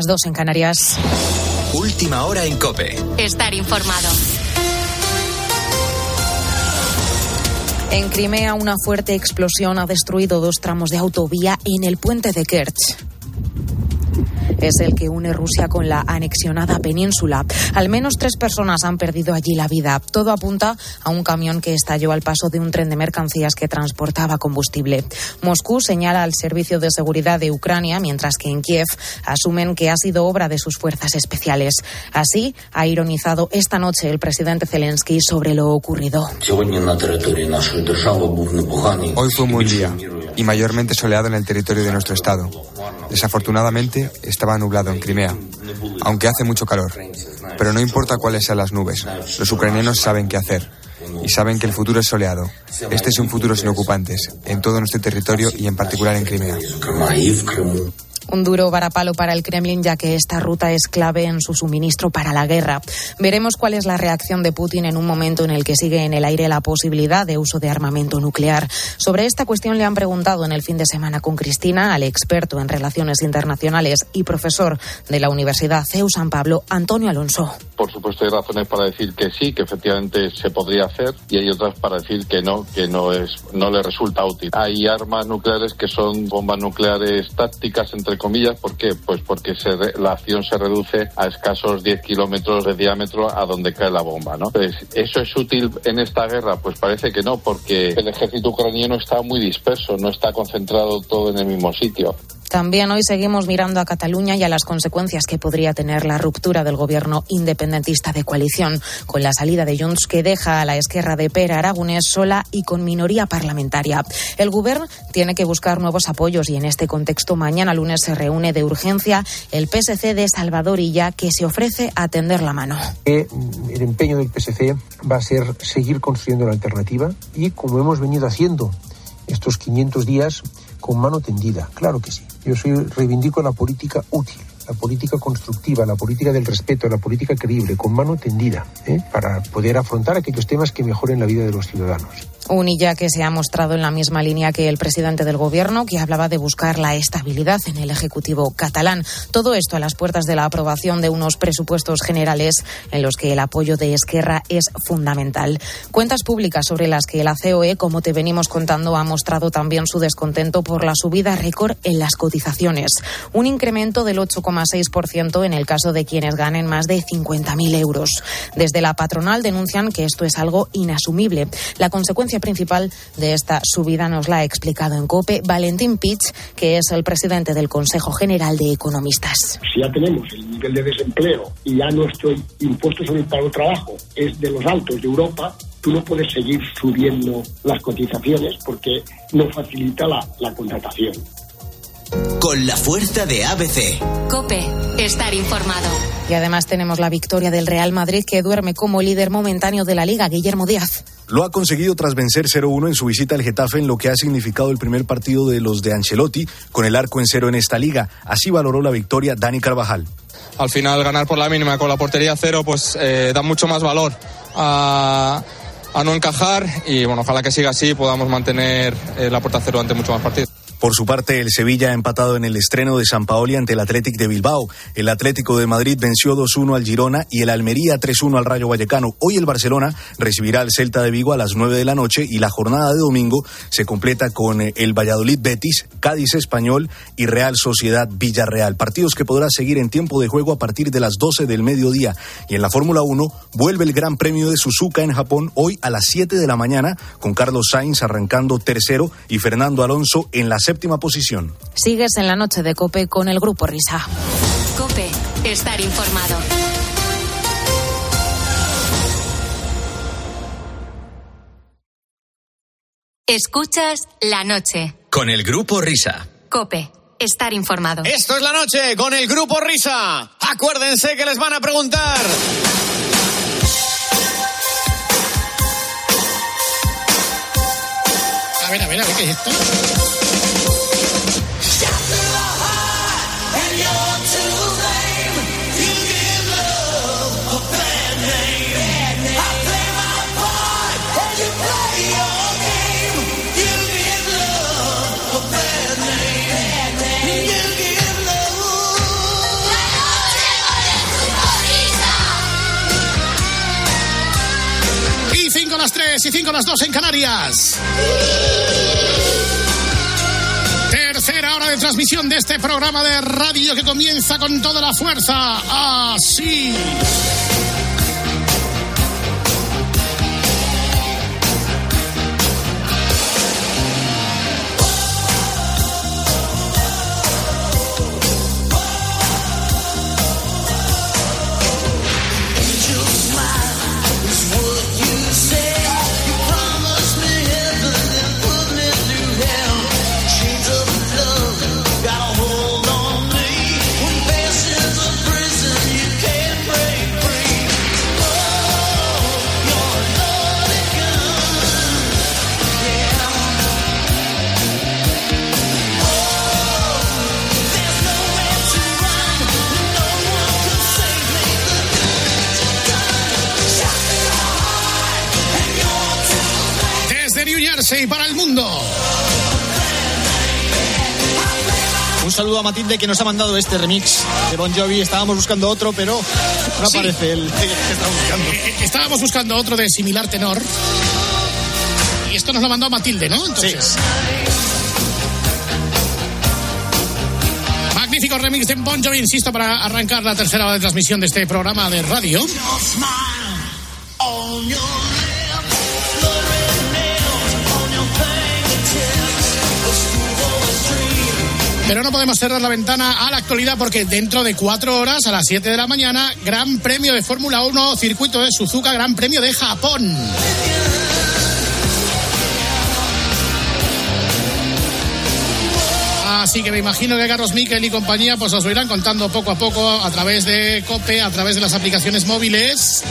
las dos en Canarias. Última hora en Cope. Estar informado. En Crimea, una fuerte explosión ha destruido dos tramos de autovía en el puente de Kerch es el que une Rusia con la anexionada península. Al menos tres personas han perdido allí la vida. Todo apunta a un camión que estalló al paso de un tren de mercancías que transportaba combustible. Moscú señala al Servicio de Seguridad de Ucrania, mientras que en Kiev asumen que ha sido obra de sus fuerzas especiales. Así ha ironizado esta noche el presidente Zelensky sobre lo ocurrido. Hoy fue un buen día y mayormente soleado en el territorio de nuestro Estado. Desafortunadamente, estaba nublado en Crimea, aunque hace mucho calor. Pero no importa cuáles sean las nubes, los ucranianos saben qué hacer y saben que el futuro es soleado. Este es un futuro sin ocupantes, en todo nuestro territorio y en particular en Crimea. Un duro varapalo para el Kremlin, ya que esta ruta es clave en su suministro para la guerra. Veremos cuál es la reacción de Putin en un momento en el que sigue en el aire la posibilidad de uso de armamento nuclear. Sobre esta cuestión le han preguntado en el fin de semana con Cristina al experto en relaciones internacionales y profesor de la Universidad CEU San Pablo, Antonio Alonso. Por supuesto, hay razones para decir que sí, que efectivamente se podría hacer, y hay otras para decir que no, que no es, no le resulta útil. Hay armas nucleares que son bombas nucleares tácticas entre comillas, ¿por qué? Pues porque se la acción se reduce a escasos 10 kilómetros de diámetro a donde cae la bomba, ¿no? Pues, ¿eso es útil en esta guerra? Pues parece que no, porque el ejército ucraniano está muy disperso, no está concentrado todo en el mismo sitio. También hoy seguimos mirando a Cataluña y a las consecuencias que podría tener la ruptura del gobierno independentista de coalición, con la salida de Junts que deja a la esquerra de Pera Aragonés sola y con minoría parlamentaria. El gobierno tiene que buscar nuevos apoyos y en este contexto mañana lunes se reúne de urgencia el PSC de Salvador Illa que se ofrece a tender la mano. El empeño del PSC va a ser seguir construyendo la alternativa y como hemos venido haciendo estos 500 días con mano tendida, claro que sí. Yo soy reivindico la política útil, la política constructiva, la política del respeto, la política creíble, con mano tendida, ¿eh? para poder afrontar aquellos temas que mejoren la vida de los ciudadanos. Unilla que se ha mostrado en la misma línea que el presidente del Gobierno, que hablaba de buscar la estabilidad en el Ejecutivo catalán. Todo esto a las puertas de la aprobación de unos presupuestos generales en los que el apoyo de Esquerra es fundamental. Cuentas públicas sobre las que la COE, como te venimos contando, ha mostrado también su descontento por la subida récord en las cotizaciones. Un incremento del 8,6% en el caso de quienes ganen más de 50.000 euros. Desde la patronal denuncian que esto es algo inasumible. La consecuencia principal de esta subida nos la ha explicado en COPE Valentín Pitch, que es el presidente del Consejo General de Economistas. Si ya tenemos el nivel de desempleo y ya nuestro impuesto sobre el pago trabajo es de los altos de Europa, tú no puedes seguir subiendo las cotizaciones porque no facilita la, la contratación. Con la fuerza de ABC. Cope, estar informado. Y además tenemos la victoria del Real Madrid que duerme como líder momentáneo de la liga, Guillermo Díaz. Lo ha conseguido tras vencer 0-1 en su visita al Getafe en lo que ha significado el primer partido de los de Ancelotti con el arco en cero en esta liga. Así valoró la victoria Dani Carvajal. Al final ganar por la mínima con la portería cero pues eh, da mucho más valor a, a, no encajar y bueno, ojalá que siga así y podamos mantener eh, la puerta cero ante mucho más partidos. Por su parte, el Sevilla ha empatado en el estreno de San Paoli ante el Athletic de Bilbao. El Atlético de Madrid venció 2-1 al Girona y el Almería 3-1 al Rayo Vallecano. Hoy el Barcelona recibirá al Celta de Vigo a las 9 de la noche y la jornada de domingo se completa con eh, el Valladolid Betis, Cádiz Español y Real Sociedad Villarreal. Partidos que podrá seguir en tiempo de juego a partir de las 12 del mediodía. Y en la Fórmula 1 vuelve el Gran Premio de Suzuka en Japón hoy a las 7 de la mañana con Carlos Sainz arrancando tercero y Fernando Alonso en la séptima posición. Sigues en la noche de Cope con el Grupo Risa. Cope, estar informado. Escuchas la noche. Con el Grupo Risa. Cope, estar informado. Esto es la noche con el Grupo Risa. Acuérdense que les van a preguntar. A ver, a ver, a ver, ¿qué es esto? 3 y 5 las 2 en Canarias. Tercera hora de transmisión de este programa de radio que comienza con toda la fuerza. Así. A Matilde que nos ha mandado este remix de Bon Jovi. Estábamos buscando otro, pero no Sí. aparece el que estamos buscando. Eh, Estábamos buscando otro de similar tenor. Y esto nos lo mandó Matilde, ¿no? Entonces. Magnífico remix de Bon Jovi, insisto, para arrancar la tercera hora de transmisión de este programa de radio. Pero no podemos cerrar la ventana a la actualidad porque dentro de cuatro horas, a las 7 de la mañana, Gran Premio de Fórmula 1, circuito de Suzuka, Gran Premio de Japón. Así que me imagino que Carlos Miquel y compañía pues os lo irán contando poco a poco a través de COPE, a través de las aplicaciones móviles.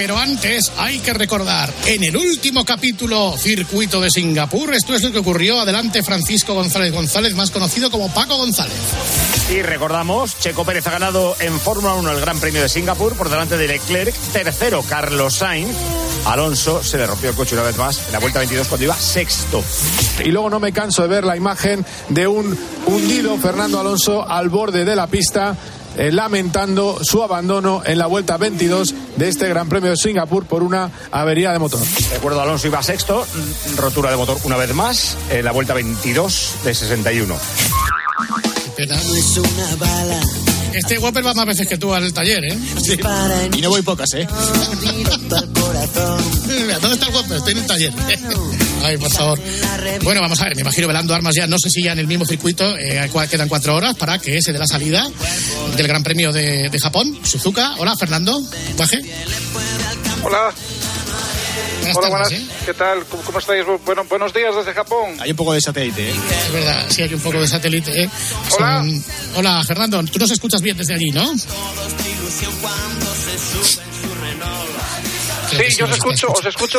Pero antes hay que recordar, en el último capítulo Circuito de Singapur, esto es lo que ocurrió. Adelante Francisco González González, más conocido como Paco González. Y recordamos, Checo Pérez ha ganado en Fórmula 1 el Gran Premio de Singapur por delante de Leclerc. Tercero, Carlos Sainz. Alonso se le rompió el coche una vez más en la vuelta 22 cuando iba sexto. Y luego no me canso de ver la imagen de un hundido Fernando Alonso al borde de la pista, eh, lamentando su abandono en la vuelta 22 de este Gran Premio de Singapur por una avería de motor. Recuerdo, Alonso iba sexto, mm, rotura de motor una vez más en la vuelta 22 de 61. Este Whopper va más veces que tú al taller, ¿eh? Y no voy pocas, ¿eh? ¿Dónde está el Whopper? Estoy en el taller. Ay, por favor. Bueno, vamos a ver, me imagino velando armas ya, no sé si ya en el mismo circuito, eh, quedan cuatro horas para que se dé la salida del Gran Premio de, de Japón, Suzuka. Hola, Fernando. Baje. Hola. Buenas Hola, buenas. ¿eh? ¿Qué tal? ¿Cómo, cómo estáis? Bueno, buenos días desde Japón. Hay un poco de satélite, ¿eh? Es verdad, sí hay un poco de satélite. ¿eh? Hola. Son- Hola, Fernando. Tú nos escuchas bien desde allí, ¿no? Sí, yo os escucho, os escucho,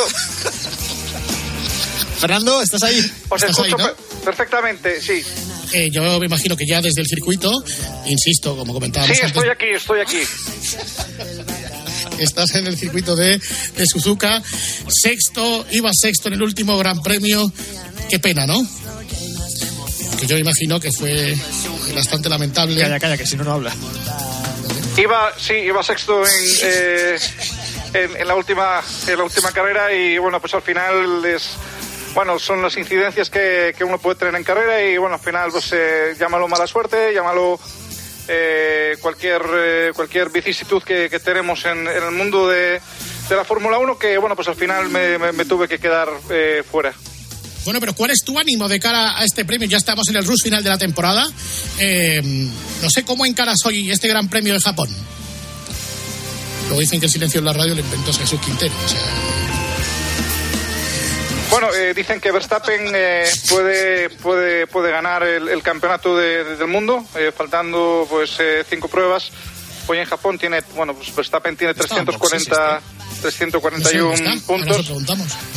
Fernando, ¿estás ahí? os ¿Estás ahí, escucho no? per- perfectamente, sí. Eh, yo me imagino que ya desde el circuito, insisto, como comentábamos Sí, antes, estoy aquí, estoy aquí. estás en el circuito de, de Suzuka. Sexto, iba sexto en el último Gran Premio. Qué pena, ¿no? Que yo imagino que fue bastante lamentable. Calla, calla, que si no, no habla. Iba, sí, iba sexto en, eh, en, en la última, en la última carrera y bueno, pues al final es, bueno, son las incidencias que, que uno puede tener en carrera y bueno, al final pues eh, llámalo mala suerte, llámalo eh, cualquier eh, cualquier vicisitud que, que tenemos en, en el mundo de, de la Fórmula 1 que bueno, pues al final me, me- me tuve que quedar eh, fuera. Bueno, pero ¿cuál es tu ánimo de cara a este premio? Ya estamos en el rush final de la temporada. Eh, no sé cómo encaras hoy este Gran Premio de Japón. Luego dicen que el silencio en la radio lo inventó Jesús Quintero. O sea, Bueno, eh, dicen que Verstappen eh, puede, puede, puede ganar el, el campeonato de- de- del mundo, eh, faltando pues eh, cinco pruebas. Hoy en Japón tiene, bueno, pues Verstappen tiene 340, 341 no sé dónde está. Ahora puntos.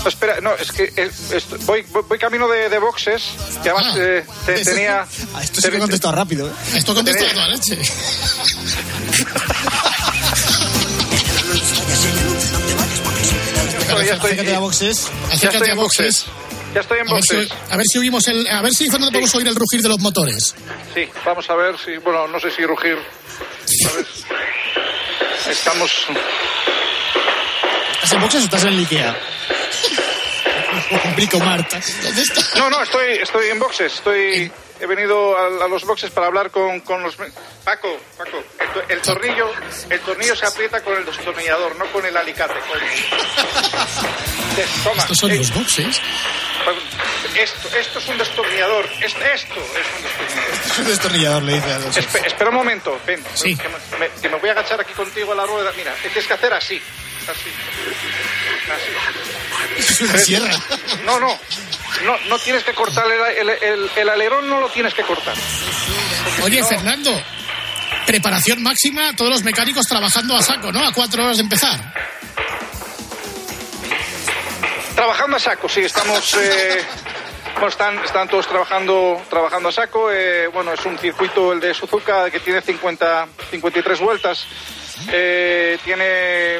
No, espera, no, es que eh, est- voy, voy, camino de, de boxes, que además Ah. eh, te- tenía... Esto sí que rápido. Esto contesta Tenés- a toda leche. Estoy- ya estoy, Acércate a boxes. ya Acércate estoy a en boxes. Ya estoy en A ver, si, boxes. a ver si oímos el, a ver si Fernando podemos oír el rugir de los motores. Sí, vamos a ver si, bueno, no sé si rugir. A ver. estamos. ¿Estás en boxes o estás en el Ikea? Complico, Marta. ¿Dónde estás? No, no, estoy, estoy en boxes. Estoy, he venido a, a los boxes para hablar con, con los. Paco, Paco, el, el tornillo, el tornillo se aprieta con el destornillador, no con el alicate. con- Toma, Estos son eh, los boxes. esto, esto es un destornillador. Es- esto es un destornillador. Es un destornillador, le dice a los Espe- espera un momento, ven. Sí. Que, me, me- que me voy a agachar aquí contigo a la rueda. Mira, tienes que hacer así. Así. Así. Es una sierra. No, no. No, no tienes que cortar el, el- el- el alerón, no lo tienes que cortar. Oye, Fernando, preparación máxima, todos los mecánicos trabajando a saco, ¿no? A cuatro horas de empezar. Trabajando a saco, sí, estamos. eh, bueno, están, están todos trabajando, trabajando a saco. eh, bueno, es un circuito, el de Suzuka, que tiene 50, 53 vueltas. Eh, tiene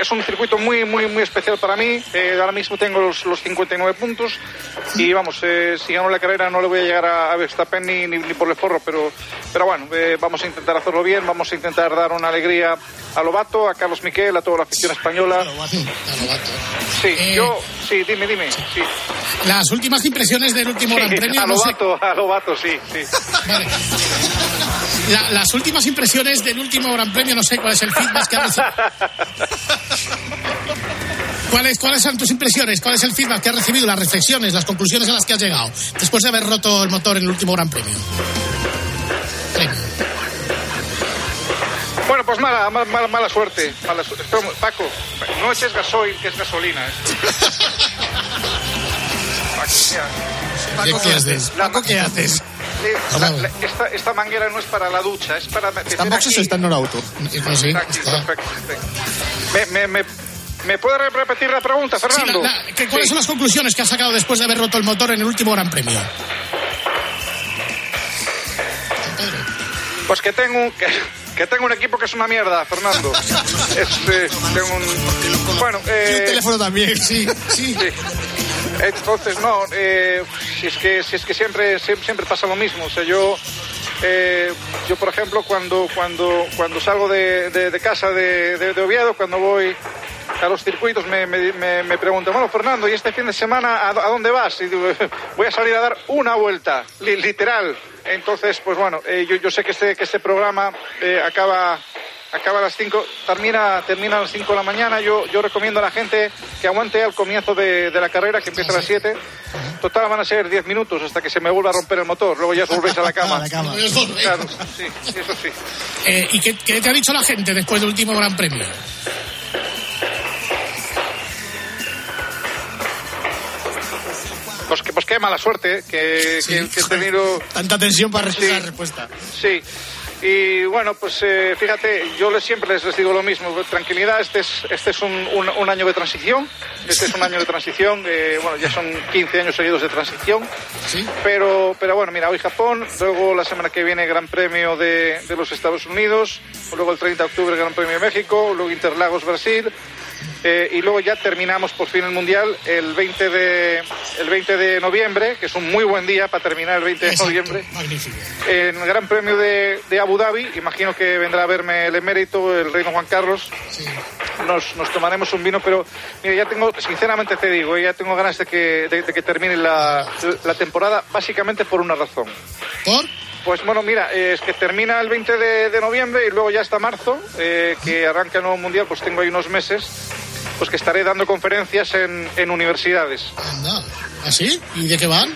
es un circuito muy muy muy especial para mí Eh, ahora mismo tengo los, los 59 puntos y vamos eh, si gano la carrera no le voy a llegar a, a Verstappen ni, ni, ni por el forro pero pero bueno eh, vamos a intentar hacerlo bien vamos a intentar dar una alegría a Lobato a Carlos Miquel a toda la afición española sí Eh, yo sí dime dime sí Las últimas impresiones del último Gran Sí, Premio. a no sé- Lobato, a Lobato, sí, sí. Vale. La- las últimas impresiones del último Gran Premio, no sé cuál es el feedback que ha recibido. ¿Cuáles, ¿Cuáles son tus impresiones? ¿Cuál es el feedback que has recibido? Las reflexiones, las conclusiones a las que has llegado después de haber roto el motor en el último Gran Premio. Bueno, pues mala, mala, mala, mala suerte. Mala su- Espera un- Paco, no eches gasoil, que es gasolina. ¿eh? Paco, ¿qué haces? Paco, ¿qué haces? Sí, la- esta, esta manguera no es para la ducha, es para meter ¿Está en boxes aquí. o está en sé. Está aquí, perfecto, perfecto. Me, me, me, ¿Me puede re- repetir la pregunta, Sí, Fernando? la- la- ¿qué- ¿Cuáles son las conclusiones que has sacado después de haber roto el motor en el último Gran Premio? Pues que tengo, un- que, que tengo un equipo que es una mierda, Fernando. Este, tengo un... Bueno, eh, Y un teléfono también, sí, sí. Entonces, no, eh, si es que, siempre, siempre, pasa lo mismo. O sea, yo, eh, yo por ejemplo, cuando, cuando, cuando salgo de, casa de, de- Oviedo, cuando voy a los circuitos, me, me, me- preguntan, bueno, Fernando, ¿y este fin de semana a, dónde vas? Y digo, voy a salir a dar una vuelta, li- literal. Entonces, pues bueno, eh, yo, yo sé que este, que este programa acaba acaba a las 5, termina, termina a las 5 de la mañana. Yo, yo recomiendo a la gente que aguante al comienzo de, de la carrera, que empieza a las 7. Total, van a ser 10 minutos hasta que se me vuelva a romper el motor. Luego ya os volvéis a la cama. A la cama. Claro, sí, eso sí. Eh, ¿Y qué, qué te ha dicho la gente después del último Gran Premio? Pues que, pues qué mala suerte, que, que- que he tenido... Tanta tensión para recibir Sí. la respuesta. Sí. Y bueno, pues eh, fíjate, yo les, siempre les, digo lo mismo, tranquilidad, este es, este es un, un- un año de transición, este es un año de transición, eh, bueno, ya son 15 años seguidos de transición, pero, pero bueno, mira, hoy Japón, luego la semana que viene Gran Premio de, de los Estados Unidos, luego el 30 de octubre Gran Premio de México, luego Interlagos Brasil, eh, y luego ya terminamos por fin el Mundial el 20 de, el 20 de noviembre, que es un muy buen día para terminar el 20 de Exacto, noviembre Magnífico. en el Gran Premio de, de Abu Dhabi. Imagino que vendrá a verme el emérito, el reino Juan Carlos. Nos, nos tomaremos un vino, pero mira, ya tengo, sinceramente te digo, ya tengo ganas de que, de, de que termine la, la temporada, básicamente por una razón. ¿Por? Pues bueno, mira, eh, es que termina el 20 de, de noviembre y luego ya hasta marzo, eh, que arranca el nuevo mundial, pues tengo ahí unos meses, pues que estaré dando conferencias en, en universidades. Anda. ¿Así? ¿Y de qué van?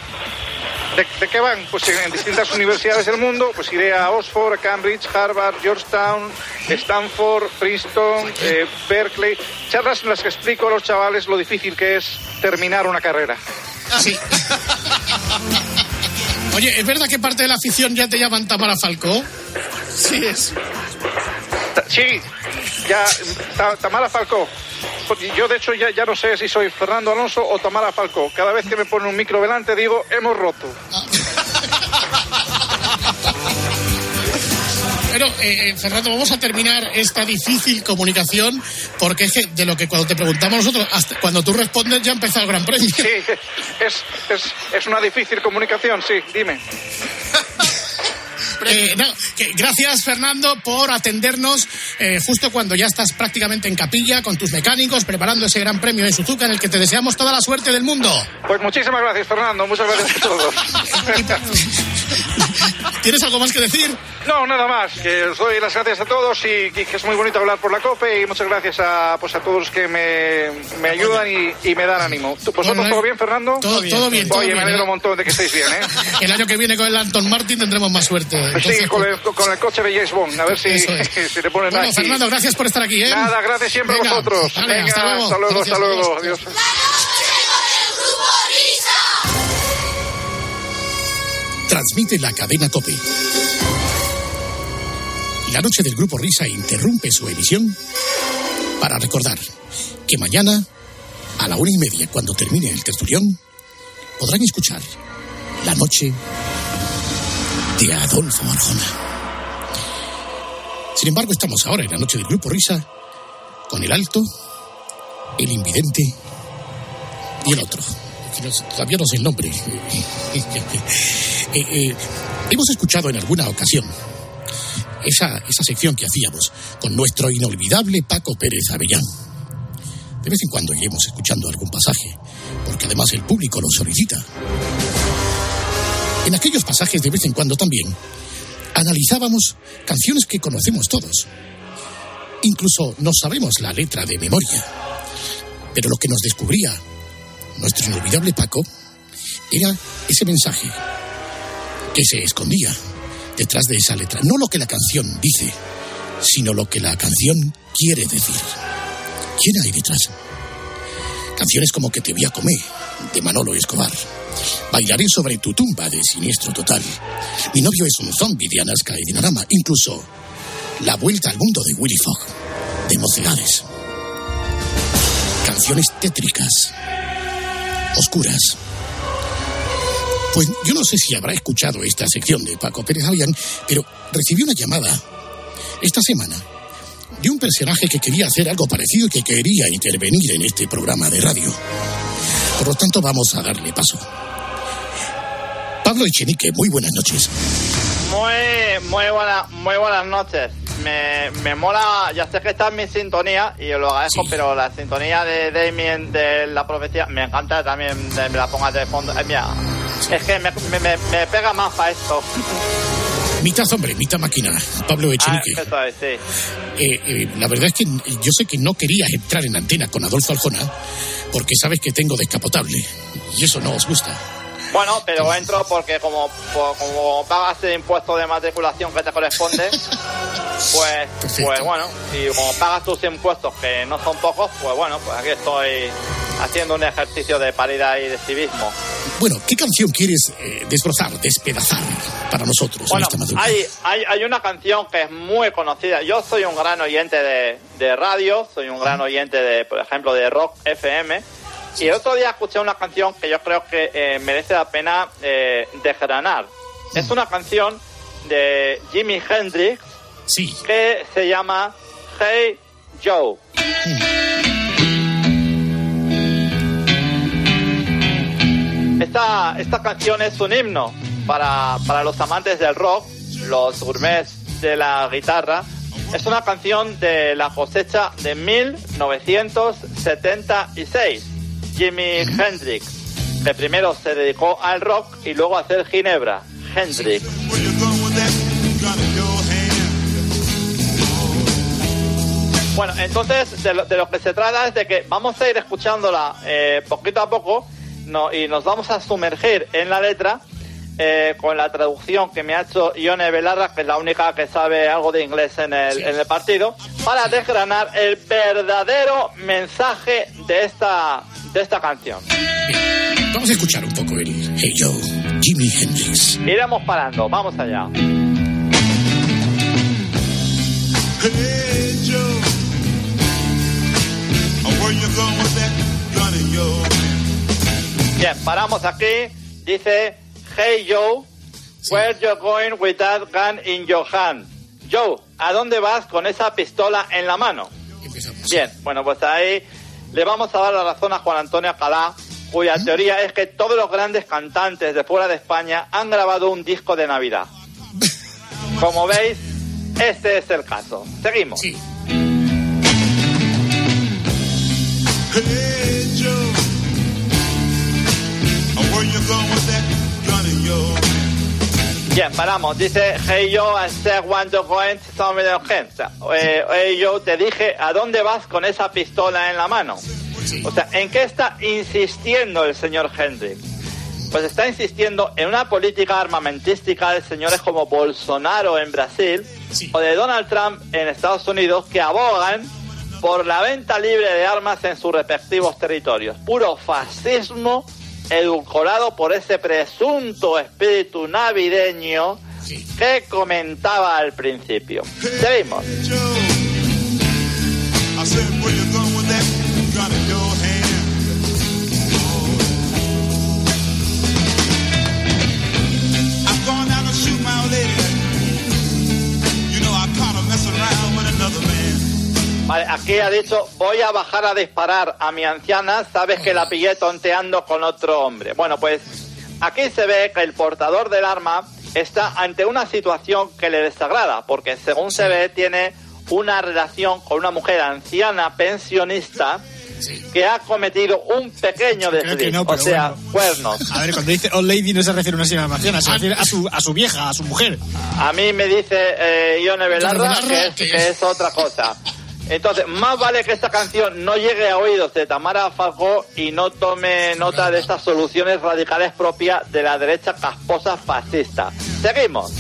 ¿De, de qué van? Pues en, distintas universidades del mundo, pues iré a Oxford, a Cambridge, Harvard, Georgetown, Stanford, Princeton, eh, Berkeley. Charlas en las que explico a los chavales lo difícil que es terminar una carrera. Sí. Oye, ¿es verdad que parte de la afición ya te llaman Tamara Falcó? Sí, es. Sí, ya, Ta- Tamara Falcó. Yo, de hecho, ya, ya no sé si soy Fernando Alonso o Tamara Falcó. Cada vez que me ponen un micro delante digo, hemos roto. Pero, eh, eh, Fernando, vamos a terminar esta difícil comunicación porque es que de lo que cuando te preguntamos nosotros, hasta cuando tú respondes ya ha empezado el Gran Premio. Sí, es, es, es una difícil comunicación, sí, dime. Eh, no, que gracias, Fernando, por atendernos eh, justo cuando ya estás prácticamente en capilla con tus mecánicos preparando ese gran premio en Suzuka en el que te deseamos toda la suerte del mundo. Pues muchísimas gracias, Fernando. Muchas gracias a todos. ¿Tienes algo más que decir? No, nada más. Que os doy las gracias a todos y, y que es muy bonito hablar por la COPE y muchas gracias a, pues, a todos los que me, me ayudan y, y me dan ánimo. ¿Vosotros Bueno, todo bien, Fernando? Todo bien. Todo bien, todo Oye, me bien, alegro ¿eh? un montón de que estéis bien, ¿eh? El año que viene con el Anton Martin tendremos más suerte. Pues sí, Entonces, con el, con el coche de James Bond. A ver si, es. si le ponen Bueno, aquí. Fernando, gracias por estar aquí, ¿eh? Nada, gracias siempre Venga, a vosotros. vale, Venga, hasta luego. hasta luego, Gracias, hasta luego. adiós. Transmite la cadena Cope. La noche del Grupo Risa interrumpe su emisión para recordar que mañana, a la una y media, cuando termine el tertulión, podrán escuchar la noche de Adolfo Arjona. Sin embargo, estamos ahora en la noche del Grupo Risa con el alto, el invidente y el otro. Todavía no sé el nombre. Eh, eh, hemos escuchado en alguna ocasión esa, esa sección que hacíamos con nuestro inolvidable Paco Pérez Avellán. De vez en cuando iremos escuchando algún pasaje, porque además el público lo solicita. En aquellos pasajes de vez en cuando también analizábamos canciones que conocemos todos. Incluso no sabemos la letra de memoria. Pero lo que nos descubría nuestro inolvidable Paco era ese mensaje que se escondía detrás de esa letra. No lo que la canción dice, sino lo que la canción quiere decir. ¿Quién hay detrás? Canciones como Que te voy a comer, de Manolo Escobar. Bailaré sobre tu tumba, de Siniestro Total. Mi novio es un zombie, de Anaska y Dinarama. Incluso La Vuelta al Mundo, de Willy Fogg, de Mocedades. Canciones tétricas, oscuras. Pues yo no sé si habrá escuchado esta sección de Paco Pérez Avellán, pero recibí una llamada esta semana de un personaje que quería hacer algo parecido y que quería intervenir en este programa de radio. Por lo tanto, vamos a darle paso. Pablo Echenique, muy buenas noches. Muy, muy, buena, muy buenas noches. Me, me mola, ya sé que está en mi sintonía y lo agradezco, pero la sintonía de Damien de la profecía me encanta también, de- me la pongas de fondo. Eh, mira, es que me, me, me- pega más para esto. Mitad hombre, mitad máquina. Pablo Ah, Echenique. sí. Eh, eh, la verdad es que yo sé que no quería entrar en antena con Adolfo Aljona porque sabes que tengo descapotable y eso no os gusta. Bueno, pero entro porque como, como pagas el impuesto de matriculación que te corresponde, pues, pues bueno, y como pagas tus impuestos que no son pocos, pues bueno, pues aquí estoy haciendo un ejercicio de paridad y de civismo. Bueno, ¿qué canción quieres eh, desbrozar, despedazar para nosotros Bueno, en esta madrugada? hay, hay, hay una canción que es muy conocida. Yo soy un gran oyente de, de radio, soy un gran oyente de, por ejemplo, de rock FM. Y el otro día escuché una canción que yo creo que eh, merece la pena eh, desgranar. Es una canción de Jimi Hendrix que se llama Hey Joe. Esta, esta canción es un himno para, para los amantes del rock, los gourmets de la guitarra. Es una canción de la cosecha de 1976. Jimi Hendrix, que primero se dedicó al rock y luego a hacer ginebra. Hendrix. Bueno, entonces de lo, que se trata es de que vamos a ir escuchándola eh, poquito a poco no, y nos vamos a sumergir en la letra eh, con la traducción que me ha hecho Ione Belarra, que es la única que sabe algo de inglés en el, en el partido, para desgranar el verdadero mensaje de esta, de esta canción. Vamos a escuchar un poco el Hey Joe, Jimi Hendrix. Iremos parando, vamos allá. Hey Joe, where you going with that gun in your Bien, paramos aquí. Dice, Hey Joe, sí. where you going with that gun in your hand? Joe, ¿a dónde vas con esa pistola en la mano? Bien, bueno, pues ahí le vamos a dar la razón a Juan Antonio Calá, cuya teoría es que todos los grandes cantantes de fuera de España han grabado un disco de Navidad. Como veis, este es el caso. Seguimos. Sí. Bien, paramos. Dice, hey yo, I said want to go and some sea, eh, hey yo, te dije, ¿a dónde vas con esa pistola en la mano? O sea, ¿en qué está insistiendo el señor Hendrix? Pues está insistiendo en una política armamentística de señores como Bolsonaro en Brasil o de Donald Trump en Estados Unidos que abogan por la venta libre de armas en sus respectivos territorios. Puro fascismo edulcorado por ese presunto espíritu navideño que comentaba al principio. Seguimos. Vale, aquí ha dicho, voy a bajar a disparar a mi anciana, sabes que la pillé tonteando con otro hombre. Bueno, pues aquí se ve que el portador del arma está ante una situación que le desagrada, porque según se ve tiene una relación con una mujer anciana pensionista que ha cometido un pequeño desliz, no, o sea, bueno. cuernos. A ver, cuando dice old lady no se refiere a una señora anciana, se refiere a su, a su vieja, a su mujer. A mí me dice eh, Ione Belarra que es otra cosa. Entonces, más vale que esta canción no llegue a oídos de Tamara Falcó y no tome nota de estas soluciones radicales propias de la derecha casposa fascista. Seguimos.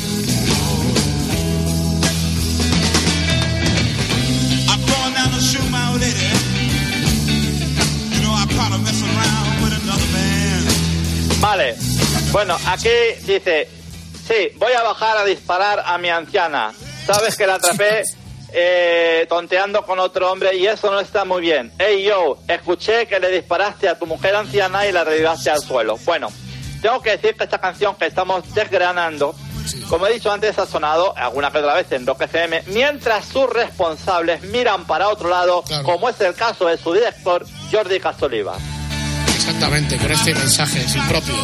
Vale. Bueno, aquí dice, sí, voy a bajar a disparar a mi anciana. Sabes que la atrapé eh, tonteando con otro hombre y eso no está muy bien. Hey yo, escuché que le disparaste a tu mujer anciana y la derribaste al suelo. Bueno, tengo que decir que esta canción que estamos desgranando, como he dicho antes, ha sonado alguna que otra vez en Rock FM, mientras sus responsables miran para otro lado, como es el caso de su director, Jordi Castoliva. Exactamente, con este mensaje, es impropio.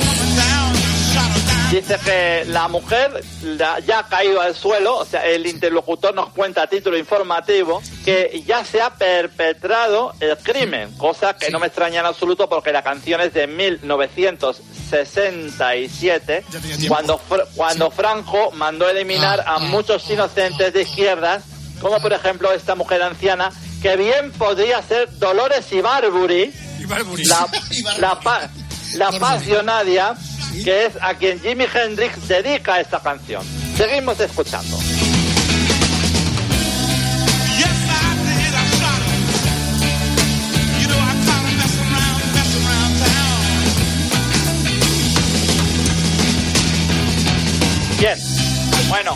Dice que la mujer la- ya ha caído al suelo, o sea, el interlocutor nos cuenta a título informativo que ya se ha perpetrado el crimen, cosa que no me extraña en absoluto porque la canción es de 1967, cuando, cuando Franco mandó eliminar a muchos inocentes de izquierdas, como por ejemplo esta mujer anciana, que bien podría ser Dolores Ibarburi, la, la, pa- la pasionaria, que es a quien Jimi Hendrix dedica esta canción. Seguimos escuchando. Bien. Bueno,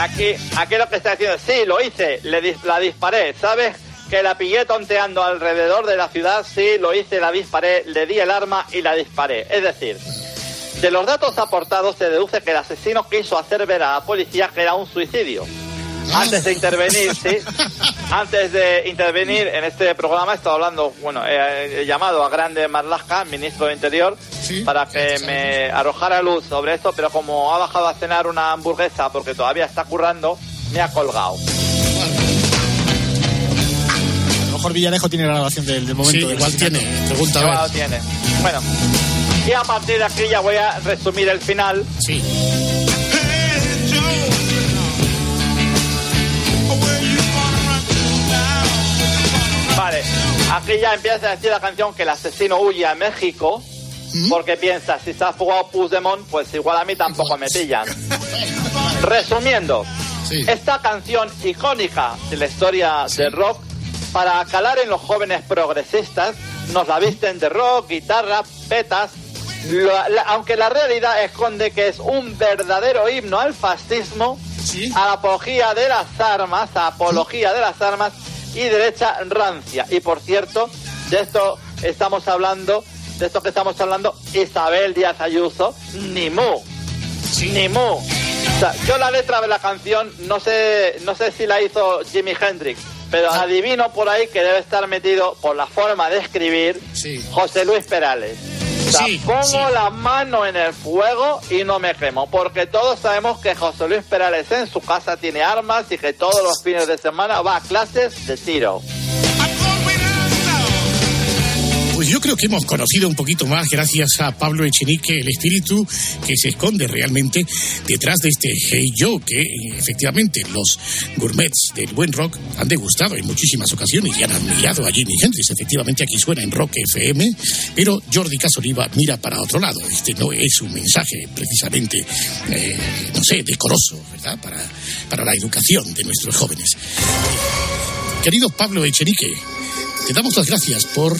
aquí, aquí lo que está diciendo, sí, lo hice, le dis- la disparé. ¿Sabes que la pillé tonteando alrededor de la ciudad? Sí, lo hice, la disparé, le di el arma y la disparé. Es decir, de los datos aportados se deduce que el asesino quiso hacer ver a la policía que era un suicidio. Antes de intervenir, sí, antes de intervenir en este programa he estado hablando, bueno, he, he llamado a Grande Marlaska, ministro de Interior, para que me arrojara luz sobre esto, pero como ha bajado a cenar una hamburguesa porque todavía está currando, me ha colgado. A lo mejor Villarejo tiene la grabación del, del momento. Sí, del igual tiene. Pregunta, a Ya ver. lo tiene. Bueno, y a partir de aquí ya voy a resumir el final. Sí. Vale, aquí ya empieza a decir la canción que el asesino huye a México porque piensa, si se ha fugado Puigdemont, pues igual a mí tampoco me pillan. Resumiendo, esta canción icónica de la historia del rock, para calar en los jóvenes progresistas, nos la visten de rock, guitarra, petas, la- aunque la realidad esconde que es un verdadero himno al fascismo, a la apología de las armas, a apología de las armas y derecha rancia. Y por cierto, de esto estamos hablando, de esto que estamos hablando, Isabel Díaz Ayuso, ni mu, ni mu. O sea, yo la letra de la canción no sé, no sé si la hizo Jimi Hendrix, pero adivino por ahí que debe estar metido por la forma de escribir José Luis Perales. O sea, Sí, pongo sí. la mano en el fuego y no me quemo, porque todos sabemos que José Luis Perales en su casa tiene armas y que todos los fines de semana va a clases de tiro. Pues yo creo que hemos conocido un poquito más gracias a Pablo Echenique el espíritu que se esconde realmente detrás de este Hey Joe que efectivamente los gourmets del buen rock han degustado en muchísimas ocasiones y han admirado a Jimi Hendrix. Efectivamente aquí suena en Rock FM, pero Jordi Casoliva mira para otro lado. Este no es un mensaje precisamente, eh, no sé, decoroso, ¿verdad? Para, para la educación de nuestros jóvenes. Querido Pablo Echenique, te damos las gracias por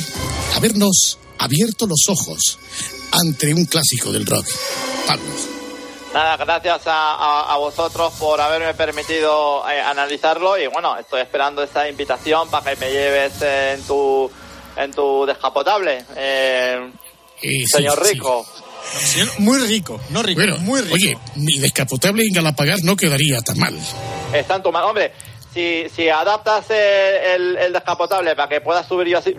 habernos abierto los ojos ante un clásico del rock. Pablo. Nada, gracias a, a- a vosotros por haberme permitido eh, analizarlo y bueno, estoy esperando esa invitación para que me lleves eh, en tu en tu descapotable, eh, señor sí. Rico. Muy rico, no rico, Bueno, muy rico. Oye, mi descapotable en Galapagar no quedaría tan mal. Está en tu mano. Hombre, si, si adaptas eh, el, el descapotable para que pueda subir yo así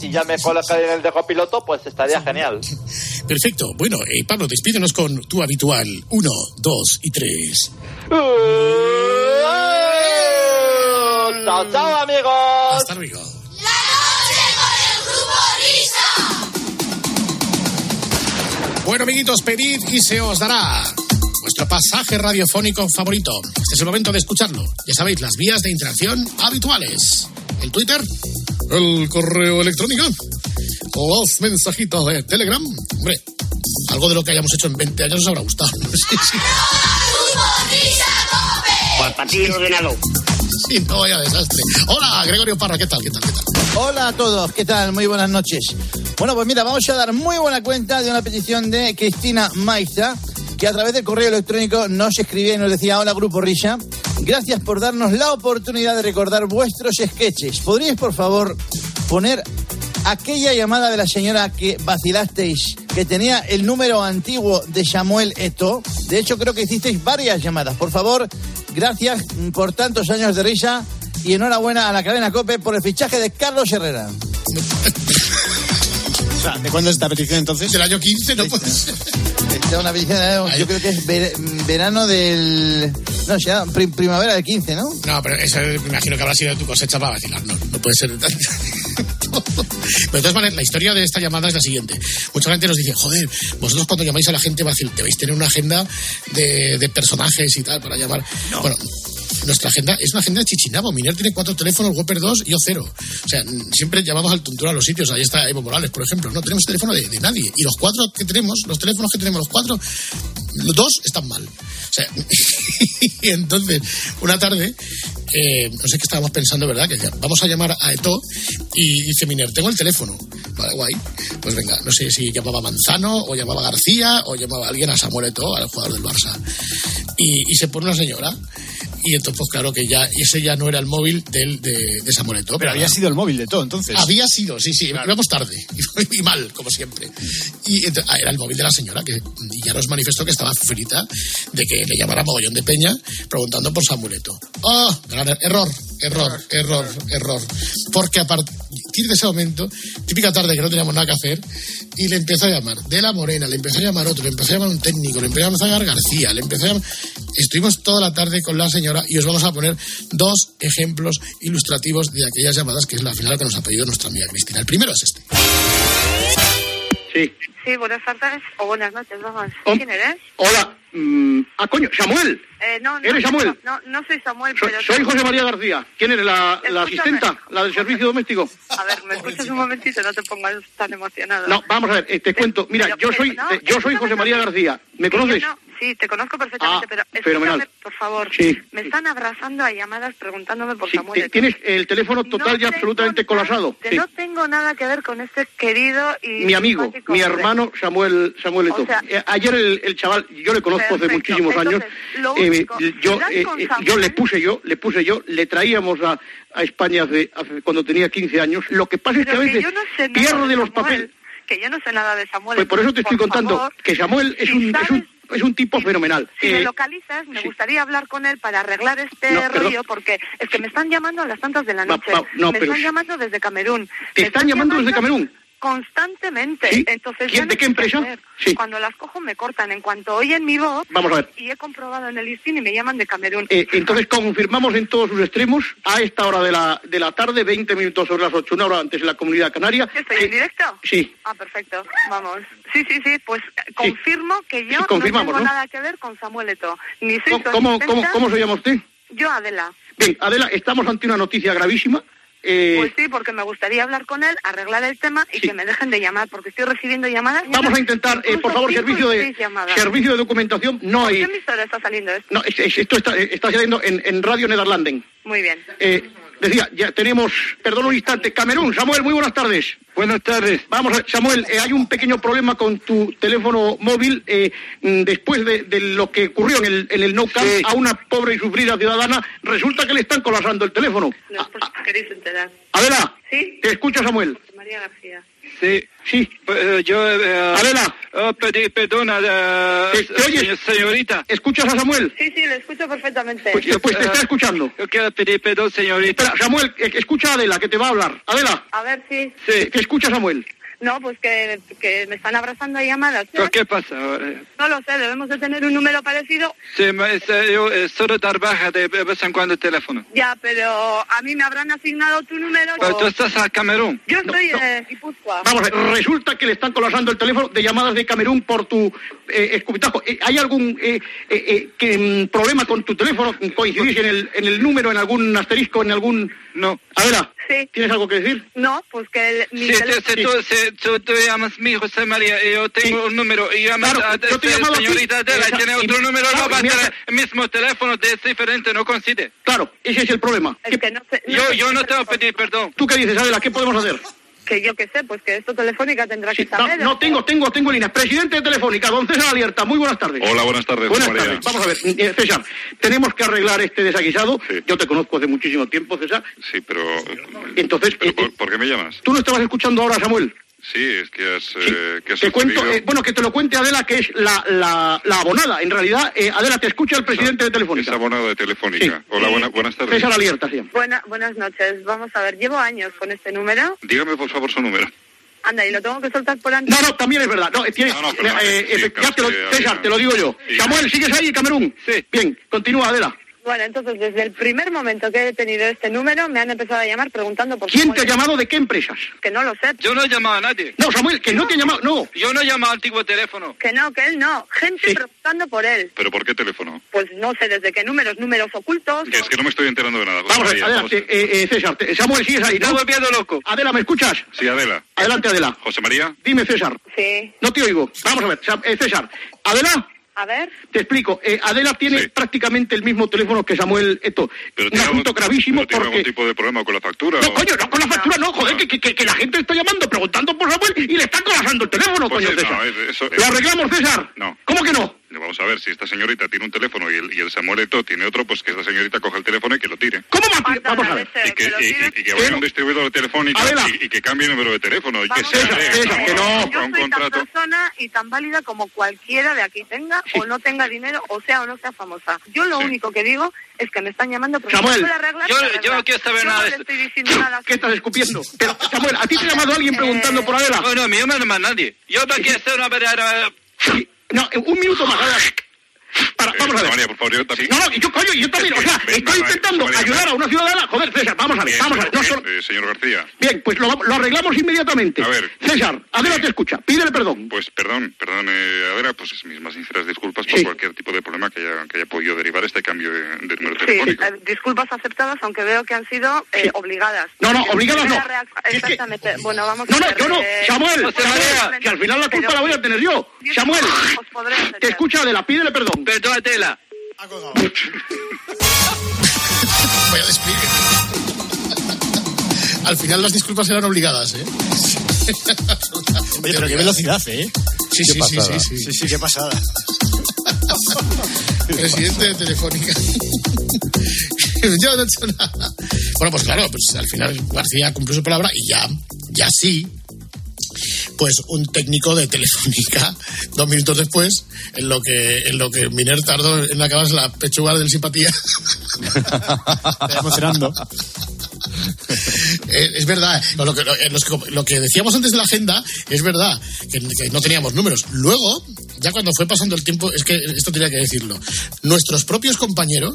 y ya me coloca en el de copiloto, pues estaría genial. Perfecto. Bueno, eh, Pablo, despídenos con tu habitual. Uno, dos y tres. Chao, chao, amigos. Hasta luego. Bueno, amiguitos, pedid y se os dará vuestro pasaje radiofónico favorito. Este es el momento de escucharlo. Ya sabéis, las vías de interacción habituales. El Twitter, el correo electrónico, los mensajitos de Telegram. Hombre, algo de lo que hayamos hecho en 20 años os habrá gustado. Sí, sí. Partido ordenado. Sí, no vaya desastre. Hola, Gregorio Parra, ¿qué tal? ¿Qué tal? ¿Qué tal? Hola a todos, ¿qué tal? Muy buenas noches. Bueno, pues mira, vamos a dar muy buena cuenta de una petición de Cristina Maestra, que a través del correo electrónico nos escribía y nos decía, hola Grupo Risa, gracias por darnos la oportunidad de recordar vuestros sketches. ¿Podríais, por favor, poner aquella llamada de la señora que vacilasteis, que tenía el número antiguo de Samuel Eto? De hecho, creo que hicisteis varias llamadas. Por favor, gracias por tantos años de risa y enhorabuena a la cadena COPE por el fichaje de Carlos Herrera. O sea, ¿de cuándo es esta petición entonces? Del año 15, no puede ser. Una eh, yo creo que es ver- verano del... No, ya, prim- primavera del 15, ¿no? No, pero eso me imagino que habrá sido tu cosecha para vacilar. No, no puede ser. Pero de todas maneras, la historia de esta llamada es la siguiente. Mucha gente nos dice, joder, vosotros cuando llamáis a la gente debéis tener una agenda de, de personajes y tal para llamar. Bueno, nuestra agenda es una agenda de chichinabo. Miner tiene cuatro teléfonos, Whopper dos y yo cero. O sea, siempre llamamos al tunturo a los sitios. Ahí está Evo Morales, por ejemplo. No tenemos teléfono de, nadie. Y los cuatro que tenemos, los teléfonos que tenemos, los cuatro, los dos están mal. O sea, y entonces, una tarde, eh, no sé qué estábamos pensando, ¿verdad? Que vamos a llamar a Eto y dice Miner, tengo el teléfono. Vale, guay. Pues venga, no sé si llamaba Manzano o llamaba García o llamaba alguien a Samuel Eto, al jugador del Barça. Y se pone una señora. Y entonces, pues claro que ya, ese ya no era el móvil del, de, de Samuel Eto'o. Pero había sido el móvil de todo, entonces. Había sido, sí, sí, íbamos tarde y, y mal, como siempre. Y ent- ah, era el móvil de la señora que ya nos manifestó que estaba frita de que le llamara mogollón de peña preguntando por Samueleto. ¡Oh! Gran er- error, error, error, error. Porque a partir de ese momento, típica tarde que no teníamos nada que hacer, y le empezó a llamar de la Morena, le empezó a llamar otro, le empezó a llamar un técnico, le empezó a llamar García, le empezó a llamar... Estuvimos toda la tarde con la señora y os vamos a poner dos ejemplos ilustrativos de aquellas llamadas, que es la final que nos ha pedido nuestra amiga Cristina. El primero es este. Sí. Sí, buenas tardes o buenas noches, vamos. ¿Quién eres? Hola. Mm, ah, coño, Samuel. Eh, no, no, ¿Eres Samuel? No, no soy Samuel, pero... soy José María García. ¿Quién eres? ¿La, asistenta? ¿La del servicio doméstico? A ver, ¿me escuchas un momentito? No te pongas tan emocionado. No, vamos a ver, eh, te cuento. Mira, pero- yo pero- soy, no, eh, yo soy José María García. ¿Me conoces? Sí, te conozco perfectamente, Ah, pero escúchame, fenomenal. por favor. Sí. Me están abrazando a llamadas preguntándome por Sí, Samuel. ti- tienes el teléfono total y absolutamente colapsado. Que no tengo nada que ver con este querido y... Mi amigo, mi hermano Samuel Samuel Eto. O sea- Eh, ayer el, el chaval, yo le conozco hace muchísimos años. Entonces, lo eh, único, yo, ¿serás eh, con eh, yo le puse yo, le puse yo, le traíamos a, a España hace, hace- cuando tenía 15 años. Lo que pasa es que a veces yo no sé nada pierdo de los papeles. Que yo no sé nada de Samuel. Pues por eso te estoy contando favor, que Samuel es si un, es sabes- un, es un tipo fenomenal. Si Eh, me localizas, me gustaría hablar con él para arreglar este No, rollo, porque es que me están llamando a las tantas de la noche. va, no, me pero están llamando desde Camerún. ¿Te están llamando desde Camerún? Constantemente. ¿Sí? Entonces, ¿Quién- no de qué empresa? Sí. Cuando las cojo me cortan. En cuanto oyen mi voz, Vamos a ver. y he comprobado en el listín y me llaman de Camerún. Eh, entonces confirmamos en todos sus extremos a esta hora de la, de la tarde, 20 minutos sobre las 8, una hora antes en la comunidad canaria. ¿Estoy en directo? Sí. Ah, perfecto. Vamos. Sí, sí, sí. Pues eh, confirmo que yo no tengo ¿no? nada que ver con Samuel Eto. Ni soy ¿Cómo, cómo, cómo, cómo se llama usted? Yo, Adela. Bien, Adela, estamos ante una noticia gravísima. Eh, Pues sí, porque me gustaría hablar con él, arreglar el tema y que me dejen de llamar, porque estoy recibiendo llamadas. vamos a intentar, eh, por favor, servicio de llamadas. servicio de documentación. No ¿Por hay. qué emisora está saliendo esto? No, es- es- esto está, está saliendo en, en Radio Nederlanden. Muy bien. Eh, decía, ya tenemos, perdón un instante, Camerún. Samuel, muy buenas tardes. Buenas tardes. Vamos, Samuel, eh, hay un pequeño problema con tu teléfono móvil eh, mm, después de, de lo que ocurrió en el, en el No Camp a una pobre y sufrida ciudadana. Resulta que le están colapsando el teléfono. No, por si queréis enterar. Adela, ¿Sí? te escucha Samuel. María García. Sí, sí. yo eh, Adela. oh, pedí perdón a la ¿Te- te oyes? señorita. ¿Escuchas a Samuel? Sí, sí, le escucho perfectamente. Pues, pues te está escuchando. Yo quiero pedir perdón, señorita. Espera, Samuel, eh, escucha a Adela, que te va a hablar. Adela, A ver si... sí, que escucha Samuel. No, pues que, que me están abrazando a llamadas. ¿Pero ¿Qué pasa? No lo sé, debemos de tener un número parecido. Sí, me- es, yo eh, solo dar baja de vez en cuando el teléfono. Ya, pero a mí me habrán asignado tu número. Pero tú estás a Camerún. Yo estoy en Guipúzcoa. Vamos resulta que le están colapsando el teléfono de llamadas de Camerún por tu eh, escupitajo. Eh, ¿Hay algún eh, eh, eh, que, mm, problema con tu teléfono? ¿Coincidís en el, en el número, en algún asterisco, en algún...? No. Adela, Sí. ¿tienes algo que decir? No, pues que el- mi Sí, teléfono... sí, tú, sí, tú te llamas mi José María y yo tengo un número y llamas Claro, a yo te llamado a ti. señorita Adela y Esa- tiene y- otro número, claro, no va a y tener hace- el mismo teléfono, es diferente, no coincide. Claro, ese es el problema. Es que no sé... no Yo, yo no te voy a pedir perdón. ¿Tú qué dices, Adela? ¿Qué podemos hacer? Que yo qué sé, pues que esto telefónica tendrá que No, saber. no tengo, tengo, tengo línea. Presidente de Telefónica, don César Alierta, muy buenas tardes. Hola, buenas tardes, Buenas María. tardes. Vamos a ver, eh, César, tenemos que arreglar este desaguisado. Yo te conozco hace muchísimo tiempo, César. Sí, pero, Entonces, pero eh, ¿por, por qué me llamas? ¿tú no estabas escuchando ahora, Samuel? Sí, es que has, eh, que has Te cuento, eh, bueno, que te lo cuente Adela, que es la, la, la abonada. En realidad, eh, Adela, te escucha el presidente de Es Telefónica. abonado de Telefónica. Hola, buena- buenas tardes. César Alierta, sí. Buena, buenas noches. Vamos a ver, llevo años con este número. Dígame, por favor, su número. Anda, y lo tengo que soltar por antes. No, no, también es verdad. No, eh, tienes, No, no, perdón, eh, sí, eh, claro, ya te lo, sí, César, te lo digo yo. Sí. Samuel, ¿sigues ahí, Camerún? Sí. Bien, continúa, Adela. Bueno, entonces desde el primer momento que he tenido este número me han empezado a llamar preguntando por ¿Quién te ha llamado de qué empresas? Que no lo sé. Yo no he llamado a nadie. No, Samuel, que no te ha llamado, no. Yo no he llamado al antiguo teléfono. Que no, que él no. Gente preguntando por él. ¿Pero por qué teléfono? Pues no sé desde qué números, números ocultos. Que es que no me estoy enterando de nada. José Vamos a ver, María, Adela, vamos eh, eh, César, te- Samuel, ¿sigues ahí? Está ¿no? volviendo loco. Adela, ¿me escuchas? Sí, Adela. Adelante, Adela. José María. Dime, César. Sí. No te oigo. Vamos a ver, eh, César. Adela, A ver. te explico. Eh, Adela tiene prácticamente el mismo teléfono que Samuel Eto. Pero Un tiene asunto algún- gravísimo pero ¿Tiene algún porque... tipo de problema con la factura? No, o- coño, no con la factura, no, joder, que, que- que la gente está llamando, preguntando por Samuel y le están colapsando el teléfono, Pues coño, sí, César. no, es- eso- ¿Lo arreglamos, César? No. ¿Cómo que no? Vamos a ver, si esta señorita tiene un teléfono y el, y el Samuel Eto'o tiene otro, pues que esta señorita coja el teléfono y que lo tire. ¿Cómo va a Vamos a ver. Y que, y- y- y que vaya a un distribuidor telefónico y, y que cambie el número de teléfono. Y que que no. Yo un soy tan contrato. persona y tan válida como cualquiera de aquí tenga o no tenga dinero, o sea o no sea famosa. Yo lo único que digo es que me están llamando porque Samuel. no puedo arreglar, Yo- yo no quiero saber Yo nada no de le esto. estoy diciendo nada. ¿Qué estás escupiendo? Pero, Samuel, ¿a ti te ha llamado alguien preguntando por Adela? No, no, a mí no me llama nadie. Yo para quiero hacer una verdadera... No, un minuto más. Para, Eh, vamos a ver. María, por favor, yo también. No, no, y yo, coño, y yo también, o sea, Ven, estoy intentando ayudar a una ciudadana. Joder, César, vamos a ver, vamos a ver. No solo- eh, señor García. Bien, pues lo, lo arreglamos inmediatamente. A ver. César, Adela te escucha, pídele perdón. Pues perdón, perdón, eh, Adela, pues mis más sinceras disculpas por Sí. cualquier tipo de problema que haya, que haya podido derivar este cambio de, de número Sí, telefónico. eh, disculpas aceptadas, aunque veo que han sido eh, obligadas. No, no, obligadas no. Exactamente. Bueno, vamos No, a no, ver. yo no. eh, Samuel, que al final la culpa pero- la voy a tener yo. Samuel, os podré entender. te escucha Adela, pídele perdón. Perdón, Adela. Vaya despliegue. Al final las disculpas eran obligadas, ¿eh? Oye, pero qué velocidad, ¿eh? Sí, sí, sí, sí, sí. Sí, sí, qué pasada. Presidente de Telefónica. Yo no he hecho nada. Bueno, pues claro, pues al final García cumplió su palabra y ya, ya sí. Pues un técnico de Telefónica, dos minutos después, en lo que, en lo que Miner tardó en acabarse la pechuga del simpatía. Está emocionando. Eh, es verdad. Lo que, lo, eh, que- lo que decíamos antes de la agenda es verdad, que, que no teníamos números. Luego, ya cuando fue pasando el tiempo, es que esto tenía que decirlo. Nuestros propios compañeros,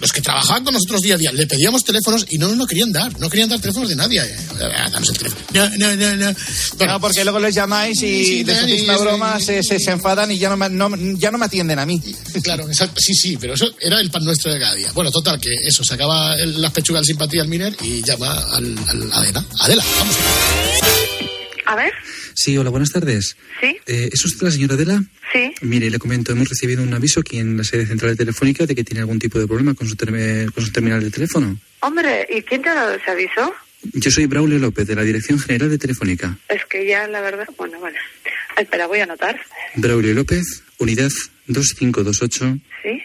los que trabajaban con nosotros día a día, le pedíamos teléfonos y no nos lo querían dar. No querían dar teléfonos de nadie. Eh, danos el teléfono. No, no, no, no. no, porque luego les llamáis y Sí, les hacéis una broma, se, se, se enfadan y ya no, me- no- ya no me atienden a mí. Claro, exacto. Sí, sí, pero eso era el pan nuestro de cada día. Bueno, total, que eso, sacaba el- las pechugas de simpatía al Miner y llama al, al Adela. Adela, vamos. A ver, Sí, hola, buenas tardes. ¿sí? Eh, ¿Es usted la señora Adela? Sí. Mire, le comento, hemos recibido un aviso aquí en la sede central de Telefónica de que tiene algún tipo de problema con su, con su terminal de teléfono. Hombre, ¿y quién te ha dado ese aviso? Yo soy Braulio López, de la Dirección General de Telefónica. Es que ya, la verdad, bueno, vale. Espera, voy a anotar. Braulio López, unidad 2528 ¿Sí?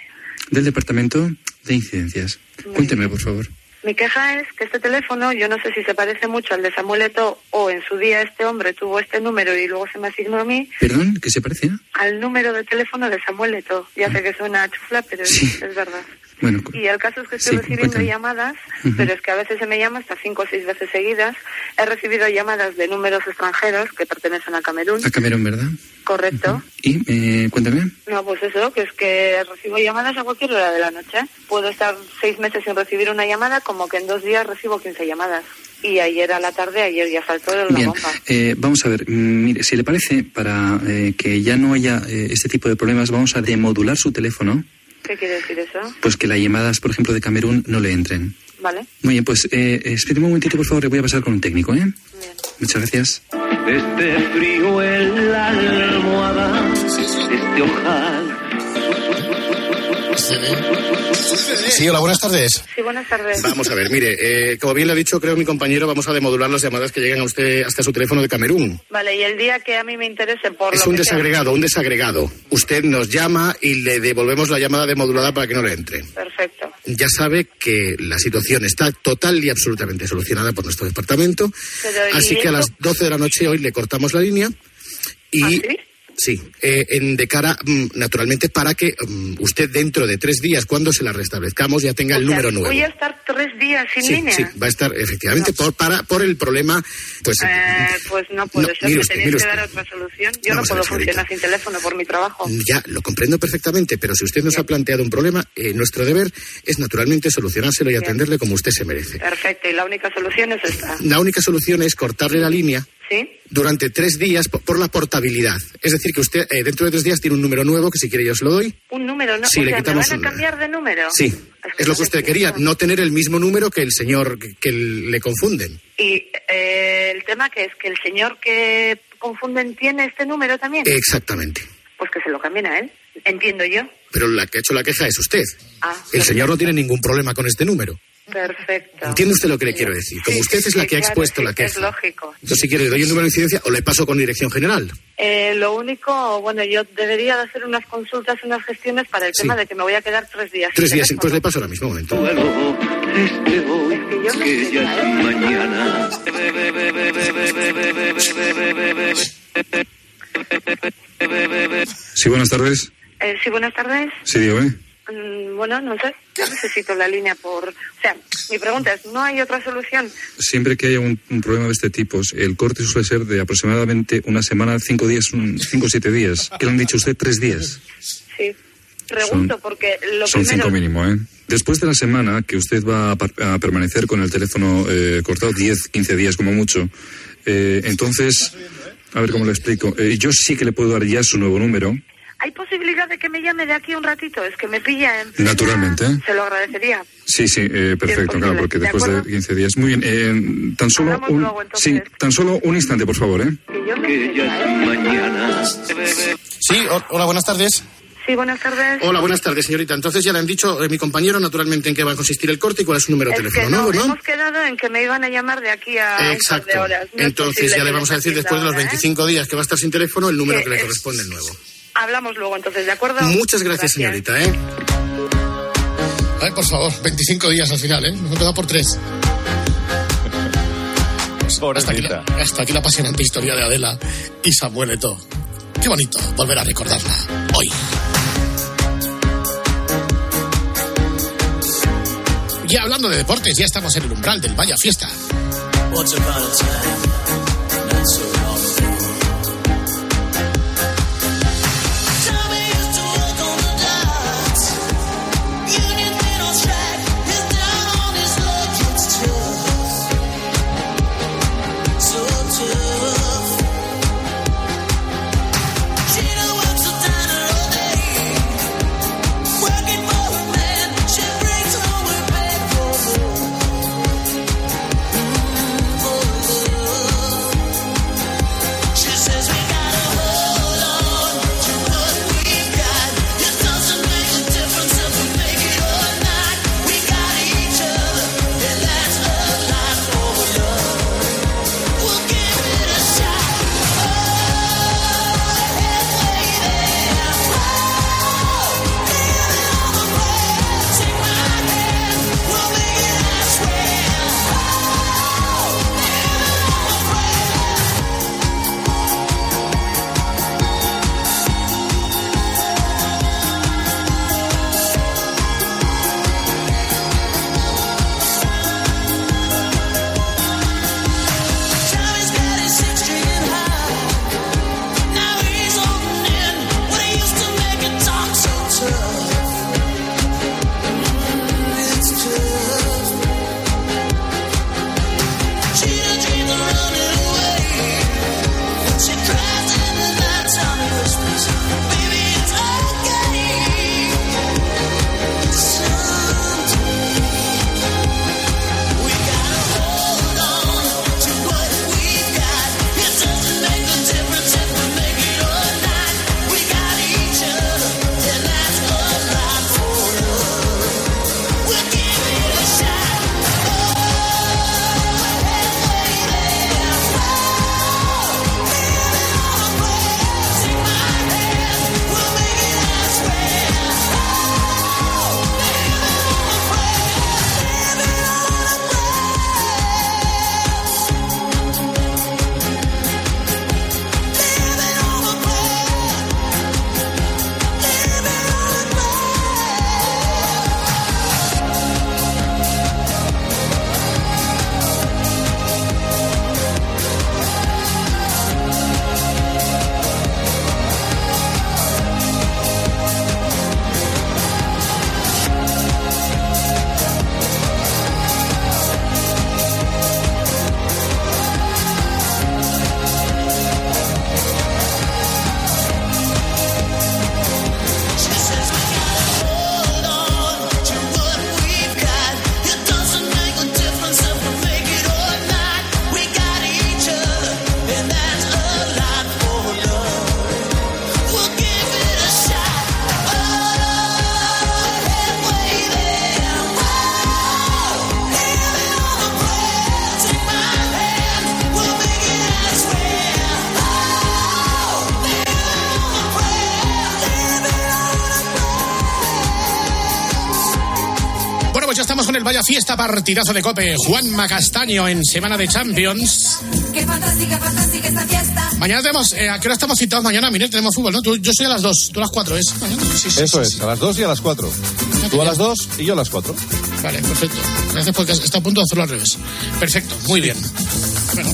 del Departamento de Incidencias. Cuénteme, por favor. Mi queja es que este teléfono, yo no sé si se parece mucho al de Samuel Eto'o o en su día este hombre tuvo este número y luego se me asignó a mí, ¿Perdón? ¿Qué se parece? al número de teléfono de Samuel Eto'o. Ya sé que suena chufla, pero es, es verdad. Bueno, Y el caso es que estoy Sí, recibiendo cuéntame. llamadas, pero es que a veces se me llama hasta cinco o seis veces seguidas. He recibido llamadas de números extranjeros que pertenecen a Camerún, a Camerún, ¿verdad? correcto. Y, eh, cuéntame. No, pues eso, que es que recibo llamadas a cualquier hora de la noche. Puedo estar seis meses sin recibir una llamada, como que en dos días recibo 15 llamadas. Y ayer a la tarde, ayer ya saltó de la Bien, bomba. eh, vamos a ver, mm, mire, si le parece, para eh, que ya no haya eh, este tipo de problemas, vamos a demodular su teléfono, ¿Qué quiere decir eso? pues que las llamadas, por ejemplo, de Camerún no le entren. ¿Vale? Muy bien, pues eh, espere un momentito, por favor, le voy a pasar con un técnico, ¿eh? Muchas gracias. Este frío en la almohada, este ojal. Sí, hola, buenas tardes. Sí, buenas tardes. Vamos a ver, mire, eh, como bien le ha dicho, creo mi compañero, vamos a demodular las llamadas que llegan a usted hasta su teléfono de Camerún. Vale, y el día que a mí me interese por Es lo un que sea- desagregado, un desagregado. Usted nos llama y le devolvemos la llamada demodulada para que no le entre. Perfecto. Ya sabe que la situación está total y absolutamente solucionada por nuestro departamento. Pero, ¿y Así que a las 12 de la noche hoy le cortamos la línea y... ¿Ah, sí? Eh, en, de cara, mm, naturalmente, para que mm, usted dentro de tres días, cuando se la restablezcamos, ya tenga el O sea, número nuevo. Voy a estar tres días sin Sí, línea. sí, va a estar efectivamente por, para, por el problema, pues Eh, pues no puede No, ser, me usted, tenéis que dar otra solución. Yo Vamos no a ver, puedo funcionar sin teléfono por mi trabajo. ya lo comprendo perfectamente, pero si usted nos ha planteado un problema, eh, nuestro deber es naturalmente solucionárselo y Bien. atenderle como usted se merece. Perfecto, y la única solución es esta. La única solución es cortarle la línea ¿Sí? durante tres días por, la portabilidad. Es decir, que usted eh, dentro de tres días tiene un número nuevo que si quiere yo se lo doy. Un número, ¿no? Sí, o le sea, ¿me quitamos van a cambiar de número? Sí, es lo que usted quería, no tener el mismo número que el señor que, que le confunden. Y eh, el tema que es que el señor que confunden tiene este número también. Exactamente. Pues que se lo cambien a él. Entiendo yo. Pero la que ha hecho la queja es usted. Ah, El señor no tiene ningún problema con este número. Perfecto. ¿Entiende usted lo que le quiero decir? Como Sí, usted sí, es la que ha expuesto sí, la Es queja. lógico. Entonces, si quiere, le doy el número de incidencia o le paso con dirección general. Eh, lo único, bueno, yo debería de hacer unas consultas, unas gestiones para el Sí. tema de que me voy a quedar tres días. Tres días, teléfono. pues le paso ahora mismo, un momento. Este hoy, que ya es mañana. Sí, buenas tardes. Eh, sí, buenas tardes. Sí, dígame. Mm, bueno, no sé, yo necesito la línea por... O sea, mi pregunta es, ¿no hay otra solución? Siempre que haya un, un problema de este tipo, el corte suele ser de aproximadamente una semana, cinco días, un- cinco o siete días. ¿Qué le han dicho usted? Tres días. Sí. Pregunto porque lo Son primero... cinco mínimo, ¿eh? Después de la semana que usted va a, a permanecer con el teléfono eh, cortado, 10, 15 días como mucho, eh, entonces, a ver cómo le explico. Eh, yo sí que le puedo dar ya su nuevo número, ¿Hay posibilidad de que me llame de aquí un ratito? Es que me pilla en... naturalmente. ¿eh? Se lo agradecería. Sí, sí, eh, perfecto, claro, porque ¿De después de acuerdo? 15 días. Muy bien, eh, tan solo Hablamos un, luego, sí, tan solo un instante, por favor, ¿eh? Que ya es mañana. Sí, ho- hola, buenas tardes. Sí, buenas tardes. Hola, buenas tardes, señorita. Entonces ya le han dicho eh, mi compañero naturalmente en qué va a consistir el corte y cuál es su número de Es teléfono, que no, ¿no? Hemos quedado en que me iban a llamar de aquí a un par Exacto. de horas. No es Entonces ya le vamos a decir después de los ahora, ¿eh? 25 días que va a estar sin teléfono el número Que que le es- corresponde nuevo. Hablamos luego entonces, ¿de acuerdo? Muchas gracias, señorita, ¿eh? Ay, por favor, 25 días al final, ¿eh? Nos hemos quedado por tres. Hasta aquí, la, hasta aquí la apasionante historia de Adela y Samuel Eto'o. Qué bonito volver a recordarla hoy. Y hablando de deportes, ya estamos en el umbral del Vaya Fiesta. Ya estamos con el Vaya Fiesta partidazo de Cope. Juan Macastaño en semana de Champions. Qué fantástica, fantástica esta fiesta. Mañana tenemos, eh, ¿a qué hora estamos citados mañana? Mire, tenemos fútbol, ¿no? Tú- yo soy a las 2, tú a las 4, ¿es? Mañana. Sí, sí, Eso sí, es, a las 2 y a las 4. Tú a las 2 y yo a las 4. Vale, perfecto. Gracias porque está a punto de hacerlo al revés. Perfecto, muy bien. Bueno,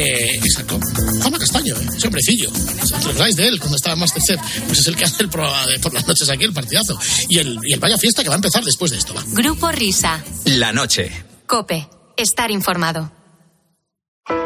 eh, exacto. Juanma Castaño, ¿eh? ese hombrecillo. ¿Os acordáis de él cuando estaba en Masterchef? Pues es el que hace el programa de por las noches aquí, el partidazo. Y el, y el Vaya Fiesta que va a empezar después de esto, va. Grupo Risa. La noche. Cope. Estar informado.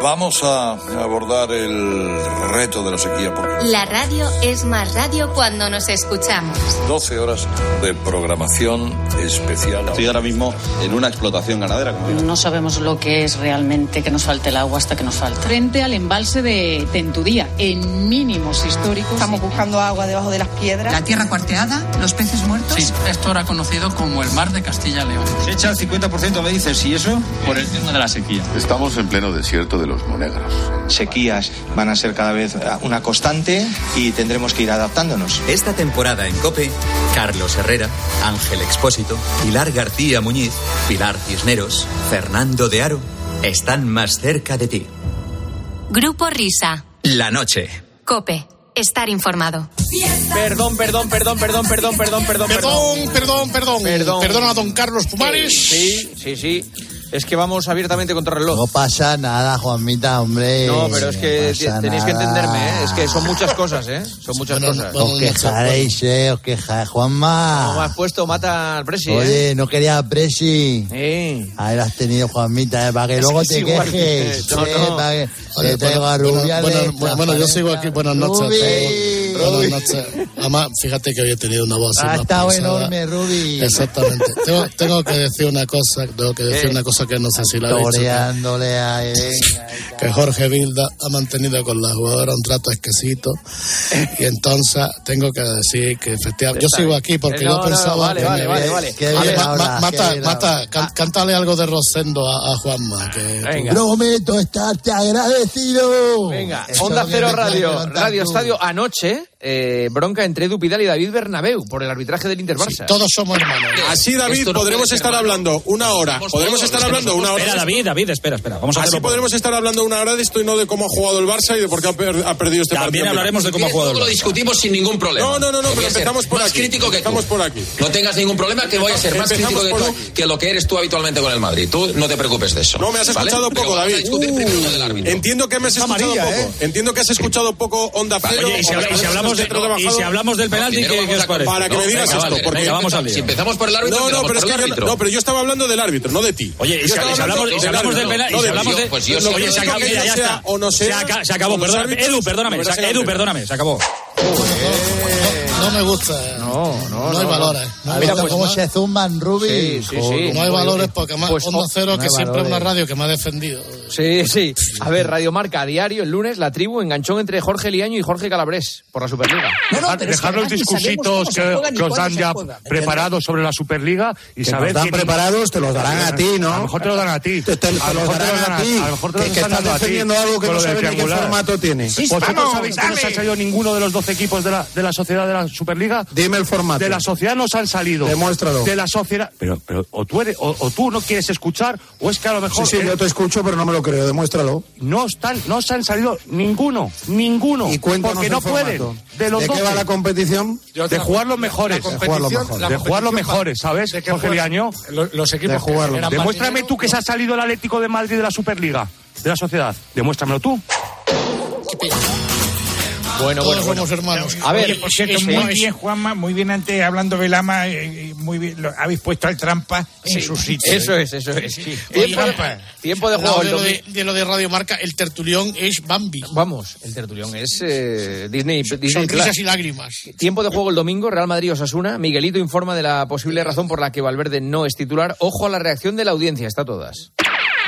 Vamos a abordar el reto de la sequía porque La radio es más radio cuando nos escuchamos. 12 horas de programación especial. Estoy ahora mismo en una explotación ganadera. No sabemos lo que es realmente que nos falte el agua hasta que nos falte. Frente al embalse de Tentudía, en mínimos históricos. Estamos buscando agua debajo de las piedras. La tierra cuarteada, los peces muertos. Sí, esto era conocido como el mar de Castilla-León. Se echa el 50%, me dices, ¿y eso? Por el tema de la sequía. Estamos en pleno desierto de los monegros. Sequías van a ser cada vez eh, una constante y tendremos que ir adaptándonos. Esta temporada en Cope, Carlos Herrera, Ángel Expósito, Pilar García Muñiz, Pilar Cisneros, Fernando de Aro están más cerca de ti. Grupo Risa. La noche. Cope. Estar informado. Perdón, perdón, perdón, perdón, perdón, perdón, perdón, Perdón, perdón, perdón. Perdón. Perdona a don Carlos Pumares. Sí, sí, sí. Es que vamos abiertamente contra el reloj. No pasa nada, Juanmita, hombre. No, pero es que No tenéis que nada. entenderme, ¿eh? Es que son muchas cosas, ¿eh? Son muchas cosas. Os quejaréis, eh, os quejaréis, Juanma. ¿Cómo has puesto mata al presi, Oye, eh? no quería Presi. Eh. Ahí lo has tenido, Juanmita, eh, para que Es luego que te quejes. No, eh, no. para que Oye, te traigo a bueno, Rubiales. bueno, bueno, bueno, yo sigo aquí. Buenas noches. Todos. Buenas noches. Además, fíjate que hoy he tenido una voz así Ha estado enorme, Rubi. Exactamente. Tengo, tengo que decir una cosa, tengo que decir Eh. una cosa que no sé si la he dicho. a Elena. que Jorge Vilda ha mantenido con la jugadora un trato exquisito y entonces tengo que decir que efectivamente yo sigo aquí porque No, yo no, pensaba no, vale, que vale, me- vale, vale. Ma- ma- qué mata, mata, can- cántale algo de Rosendo a, a Juanma que Venga. Prometo estarte agradecido. Venga, Eso Onda Cero Radio, Radio tú. Estadio. Anoche, eh, bronca entre Edu Pidal y David Bernabeu por el arbitraje del Inter-Barça. todos somos hermanos Así, David, no podremos estar hablando una hora. Podremos estar hablando una hora. Espera, David, David, espera, espera. Vamos a Así podremos estar hablando una hora de esto y no de cómo ha jugado el Barça y de por qué ha, per- ha perdido este partido. También hablaremos de cómo ha jugado el Lo Barça. discutimos sin ningún problema. No, no, no, no, Voy pero a ser empezamos por más aquí. crítico que tú. Empezamos por aquí. No tengas ningún problema que voy a ser más crítico que tú que lo que eres tú habitualmente con el Madrid. Tú no te preocupes de eso. No, me has escuchado poco, David. lo. Entiendo que me has escuchado poco. Entiendo que has escuchado poco Onda Cero. Oye, y si, o hablamos de, centros y si hablamos del penalti, Primero ¿qué, qué os parece? Para que me digas Venga, esto, vale, porque venga, vamos al. Si empezamos por el árbitro, No, no, pero es que árbitro. no, pero yo estaba hablando del árbitro, no de ti. Oye, y si, hablamos, del hablamos del árbitro, penalti, no y si hablamos de... Pues yo Oye, se acabó, ya está. o no Se, sea, aca- se acabó, perdóname. Edu, perdóname. Edu, perdóname, se acabó. No, no me gusta No, no, no hay no, valores no hay Mira, valores. pues, ¿Cómo No- se zumban, Rubi? Sí, sí, sí. no hay valores porque más Pues, Onda Cero no que siempre es una valores. radio que me ha defendido Sí, sí. A ver, Radio Marca, a diario, el lunes, la tribu, enganchón entre Jorge Liaño y Jorge Calabrés por la Superliga. Dejad, dejad los discursitos que, que os dan ya preparados sobre la Superliga y Que saber nos dan preparados, te los darán a ti, ¿no? A lo mejor te lo dan a ti. Te- te- a lo los mejor te darán lo dan a ti. A lo mejor te lo Que- que están dando a ti, defendiendo algo que no sabes ni qué formato tiene. ¿Vosotros sabéis que no se ha salido ninguno de los 12 equipos de la, de la sociedad de la Superliga? Dime el formato. De la sociedad nos han salido. Demuéstralo. De la sociedad. Pero, pero o, tú eres, o, o tú no quieres escuchar, o es que a lo mejor. Sí, sí, yo te escucho, pero no me lo creo. Demuéstralo. no están, no se han salido ninguno, ninguno. Y cuéntanos porque el no formato. pueden. De los ¿De qué 12. va la competición? De jugar los mejores. De jugar los mejores. De jugar los mejores, ¿sabes? Jorge Liaño. los equipos De jugarlo. Demuéstrame tú que se ha salido el Atlético de Madrid de la Superliga, de la sociedad. Demuéstramelo tú. Bueno, todos bueno, hermanos A ver, Oye, por cierto, es- muy es- bien, Juanma, muy bien antes hablando de Lama, eh, eh, muy bien, lo- habéis puesto al trampa en Sí, su sitio. Eso ¿eh? es, eso es. Tiempo, de, trampa. tiempo de Al juego de lo domingo. de, de lo de Radio Marca, el tertulión es Bambi. Vamos, el tertulión es eh, Disney, Disney Sonrisas y lágrimas. Tiempo de juego el domingo, Real Madrid Osasuna. Miguelito informa de la posible razón por la que Valverde no es titular. Ojo a la reacción de la audiencia, está todas.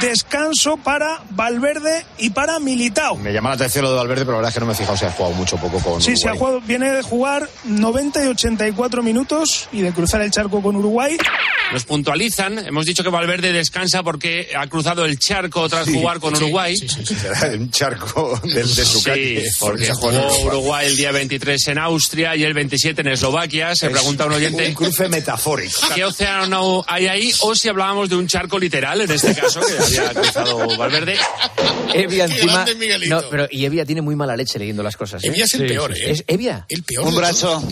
Descanso para Valverde y para Militao. Me llama la atención lo de Valverde, pero la verdad es que no me he fijado si ha jugado mucho poco con Sí, se ha Uruguay. jugado, viene de jugar 90 y 84 minutos y de cruzar el charco con Uruguay. Nos puntualizan, hemos dicho que Valverde descansa porque ha cruzado el charco tras Sí, jugar con sí, Uruguay. Será un charco de, de su Sí, calle. porque jugó Uruguay. Uruguay el día 23 en Austria y el 27 en Eslovaquia. Se Es pregunta un oyente. Un cruce metafórico. ¿Qué océano hay ahí? O si hablábamos de un charco literal, en este caso, que había cruzado Valverde. Evia encima. No, pero y Evia tiene muy mala leche leyendo las cosas. ¿eh? Evia es el peor, ¿eh? ¿Es Evia? El peor. Un brazo.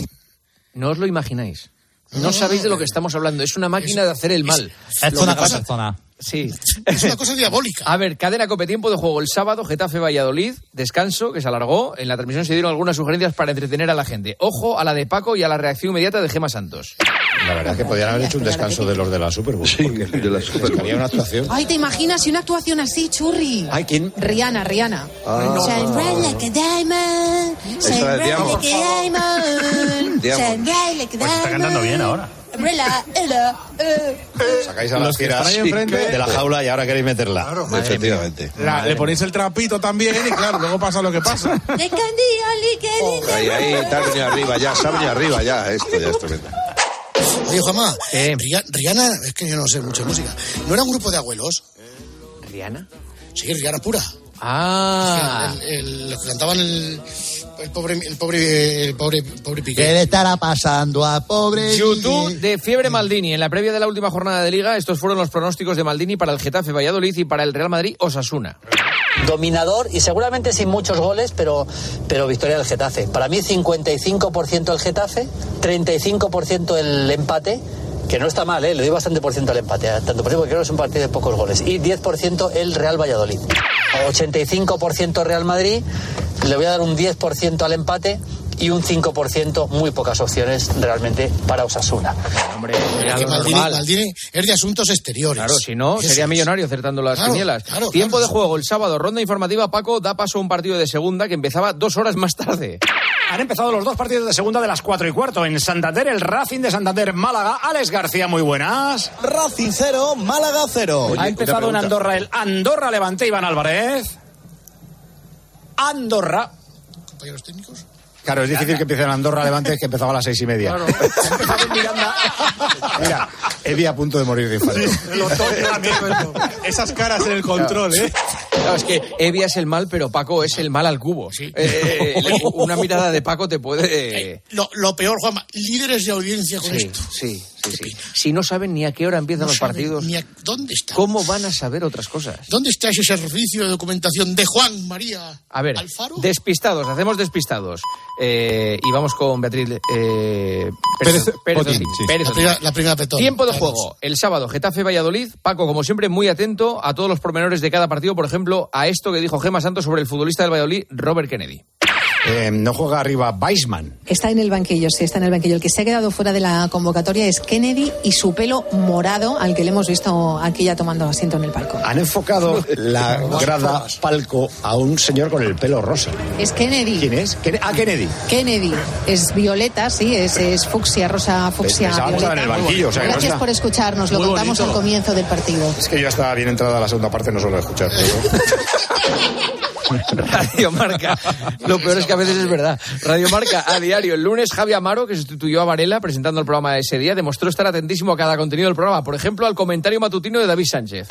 No os lo imagináis. No sabéis de lo que estamos hablando. Es una máquina de hacer el mal. Es cosa, pasa- zona. Sí. Es una cosa diabólica. A ver, cadena cope tiempo de juego el sábado, Getafe Valladolid, descanso que se alargó. En la transmisión se dieron algunas sugerencias para entretener a la gente. Ojo a la de Paco y a la reacción inmediata de Gema Santos. La verdad es que podían haber hecho un descanso de los de la Super Bowl. Sí, de la Super Bowl. Una actuación. Ay, ¿te imaginas y una actuación así, churri? Ay, ¿quién? Rihanna, Rihanna. Ah. Shine bright like a diamond. Shine Diamond. like a diamond. Diamond. Shine bright like a Pues está cantando bien ahora. Umbrella, ella, eh. Sacáis a Los las enfrente. de la jaula y ahora queréis meterla. Efectivamente. La- le ponéis el trapito también y claro, luego pasa lo que pasa. De candioli, que lindo. Ahí, ahí, venido arriba ya, venido arriba ya. Esto ya es tremendo. Oye, Juanma, Ria- Rihanna, es que yo no sé mucho de música. ¿No era un grupo de abuelos? ¿Rihanna? Sí, Rihanna pura. Ah. El, el- los que cantaban el, el pobre, el pobre, el pobre, pobre Piqué. ¿Qué le estará pasando a pobre? YouTube de Fiebre Maldini. En la previa de la última jornada de Liga, estos fueron los pronósticos de Maldini para el Getafe Valladolid y para el Real Madrid Osasuna. Dominador y seguramente sin muchos goles, pero, pero victoria del Getafe. Para mí 55% el Getafe, 35% el empate que no está mal, ¿eh? le doy bastante por ciento al empate, ¿eh? tanto por porque creo que es un partido de pocos goles. Y 10% el Real Valladolid. 85% Real Madrid, le voy a dar un 10% al empate y un 5% muy pocas opciones realmente para Osasuna. Hombre, Maldini, Maldini es de asuntos exteriores. Claro, si no, ¿Qué sería es? millonario acertando las Claro, quinielas. claro, Tiempo claro. de juego el sábado, ronda informativa. Paco da paso a un partido de segunda que empezaba dos horas más tarde. Han empezado los dos partidos de segunda de las cuatro y cuarto. En Santander, el Racing de Santander, Málaga. Alex García, muy buenas. Racing 0, Málaga 0. ha empezado en Andorra el Andorra Levante, Iván Álvarez. Andorra. Compañeros técnicos. Claro, es difícil que empiece en Andorra Levante, que empezaba a las seis y media. Miranda. Mira, Evi a punto de morir de infarto. Esas caras en el control, ¿eh? Claro, es que Evia es el mal, pero Paco es el mal al cubo. Eh, eh, le- una mirada de Paco te puede... Lo, lo peor, Juanma, líderes de audiencia con Sí, esto. sí, sí, sí. Si no saben ni a qué hora empiezan No los partidos, ni a- ¿Dónde está? ¿cómo van a saber otras cosas? ¿Dónde está ese servicio de documentación de Juan María A ver, Alfaro? despistados, hacemos despistados. Eh, y vamos con Beatriz eh, Pérez, Pérez Pérez Otín, Otín. sí. Pérez La primera- la primera petón. Tiempo de Vamos. juego. El sábado, Getafe Valladolid. Paco, como siempre, muy atento a todos los pormenores de cada partido. Por ejemplo, a esto que dijo Gema Santos sobre el futbolista del Valladolid, Robert Kennedy. Eh, no juega arriba Weisman. Está en el banquillo, sí, está en el banquillo. El que se ha quedado fuera de la convocatoria es Kennedy y su pelo morado, al que le hemos visto aquí ya tomando asiento en el palco. Han enfocado la grada palco a un señor con el pelo rosa. Es Kennedy. ¿Quién es? Ken- Ah, Kennedy. Kennedy. Es violeta, sí, es, es fucsia, rosa, fucsia, violeta. en el banquillo, o sea, que no Gracias por escucharnos, lo Muy contamos bonito. al comienzo del partido. Es que yo estaba bien entrada la segunda parte, no suelo escuchar. Radio Marca. Lo peor es que a veces es verdad. Radio Marca a diario. El lunes, Javi Amaro, que sustituyó a Varela presentando el programa ese día, demostró estar atentísimo a cada contenido del programa. Por ejemplo, al comentario matutino de David Sánchez.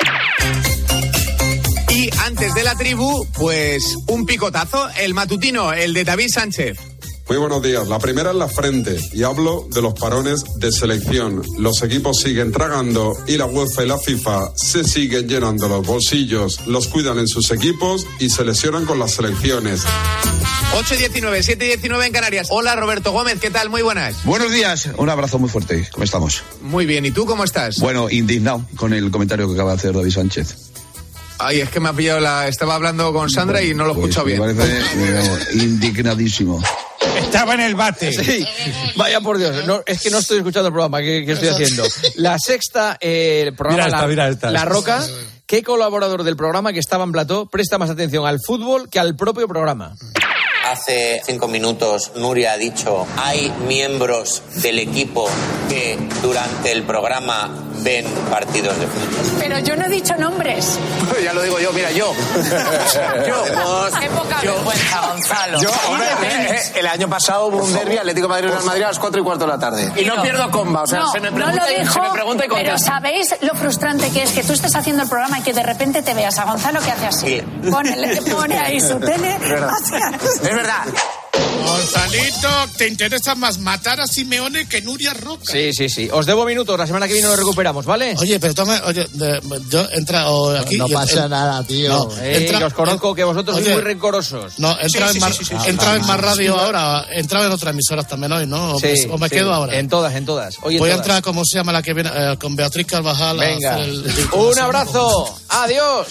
Y antes de la tribu, pues un picotazo, el matutino, el de David Sánchez. Muy buenos días. La primera es la frente y hablo de los parones de selección. Los equipos siguen tragando y la UEFA y la FIFA se siguen llenando los bolsillos, los cuidan en sus equipos y se lesionan con las selecciones. 8.19, 7.19 en Canarias. Hola Roberto Gómez, ¿qué tal? Muy buenas. Buenos días, un abrazo muy fuerte. ¿Cómo estamos? Muy bien, ¿y tú cómo estás? Bueno, indignado con el comentario que acaba de hacer David Sánchez. Ay, es que me ha pillado la... Estaba hablando con Sandra y no lo he Pues escuchado me bien. parece digamos, indignadísimo. Estaba en el bate. Sí, vaya por Dios. No, es que no estoy escuchando el programa que, que estoy haciendo. La sexta, eh, el programa Mira esta, La, mira esta. La Roca. ¿Qué colaborador del programa que estaba en plató presta más atención al fútbol que al propio programa? Hace cinco minutos Nuria ha dicho, hay miembros del equipo que durante el programa ven partidos de fútbol. Pero yo no he dicho nombres. ya lo digo yo, mira, yo. yo. Qué poca vergüenza, Gonzalo. Yo, hombre, eh, eh, el año pasado hubo un derbi Atlético Madrid Real Madrid a las 4 y cuarto de la tarde. Y no pierdo comba, o sea, no, se me no pregunta, lo y- dijo, se me pregunta y pero. ¿sabéis lo frustrante que es que tú estés haciendo el programa y que de repente te veas a Gonzalo que hace así? Pone, pone ahí su tele. Es verdad. verdad. Gonzalito, ¿te interesa más matar a Simeone que Nuria Roca? Sí, sí, sí. Os debo minutos. La semana que viene lo recuperamos, ¿vale? Oye, pero toma, oye, de- yo entra o aquí. No pasa en- nada, tío. No, Eh, entra- os conozco que vosotros Oye, sois muy rencorosos. No, entra Sí, en, sí, más, sí, sí, sí. entra en Ah, más radio sí. ahora, entra en otras emisoras también hoy, ¿no? O, Sí, pues- o me sí. quedo ahora. En todas, en todas. Hoy en Voy a todas. entrar, ¿cómo se llama la que viene? Eh, con Beatriz Carvajal. a Venga. hacer el- Un abrazo. Adiós.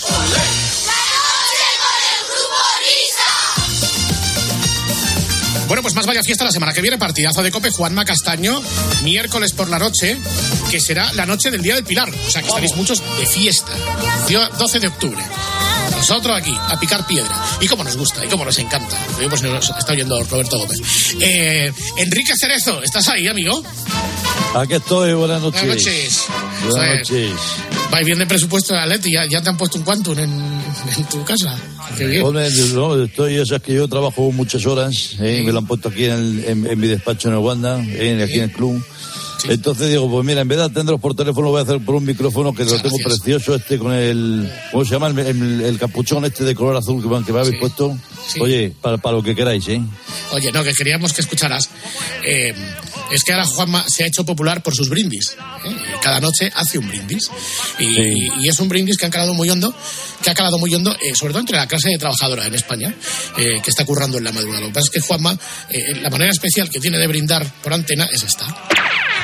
Bueno, pues más vaya fiesta la semana que viene, partidazo de Cope, Juanma Castaño, miércoles por la noche, que será la noche del Día del Pilar. O sea, que estaréis muchos de fiesta. Día 12 de octubre. Nosotros aquí, a picar piedra. Y cómo nos gusta, y cómo nos encanta. Pues nos está oyendo Roberto Gómez. Eh, Enrique Cerezo, ¿estás ahí, amigo? Aquí estoy, buenas noches. Buenas noches. Buenas noches. Vais bien de presupuesto de Atleti, ya, ya te han puesto un quantum en, en tu casa. Qué bien. No, estoy, esas que yo trabajo muchas horas, eh, me lo han puesto aquí en, el- en- en mi despacho en el Wanda, eh, aquí en el club. Entonces digo, pues mira, en vez de atenderos por teléfono, voy a hacer por un micrófono que lo tengo precioso, este con el, ¿cómo se llama? El, el- el capuchón este de color azul que, me- que me habéis puesto. Sí. Oye, para, para lo que queráis, ¿eh? Oye, no, que queríamos que escucharas. Eh, es que ahora Juanma se ha hecho popular por sus brindis. ¿eh? Cada noche hace un brindis. Y, Sí. y es un brindis que han calado muy hondo, que ha calado muy hondo, eh, sobre todo entre la clase de trabajadora en España, eh, que está currando en la madrugada. Lo que pasa es que Juanma, eh, la manera especial que tiene de brindar por antena es esta.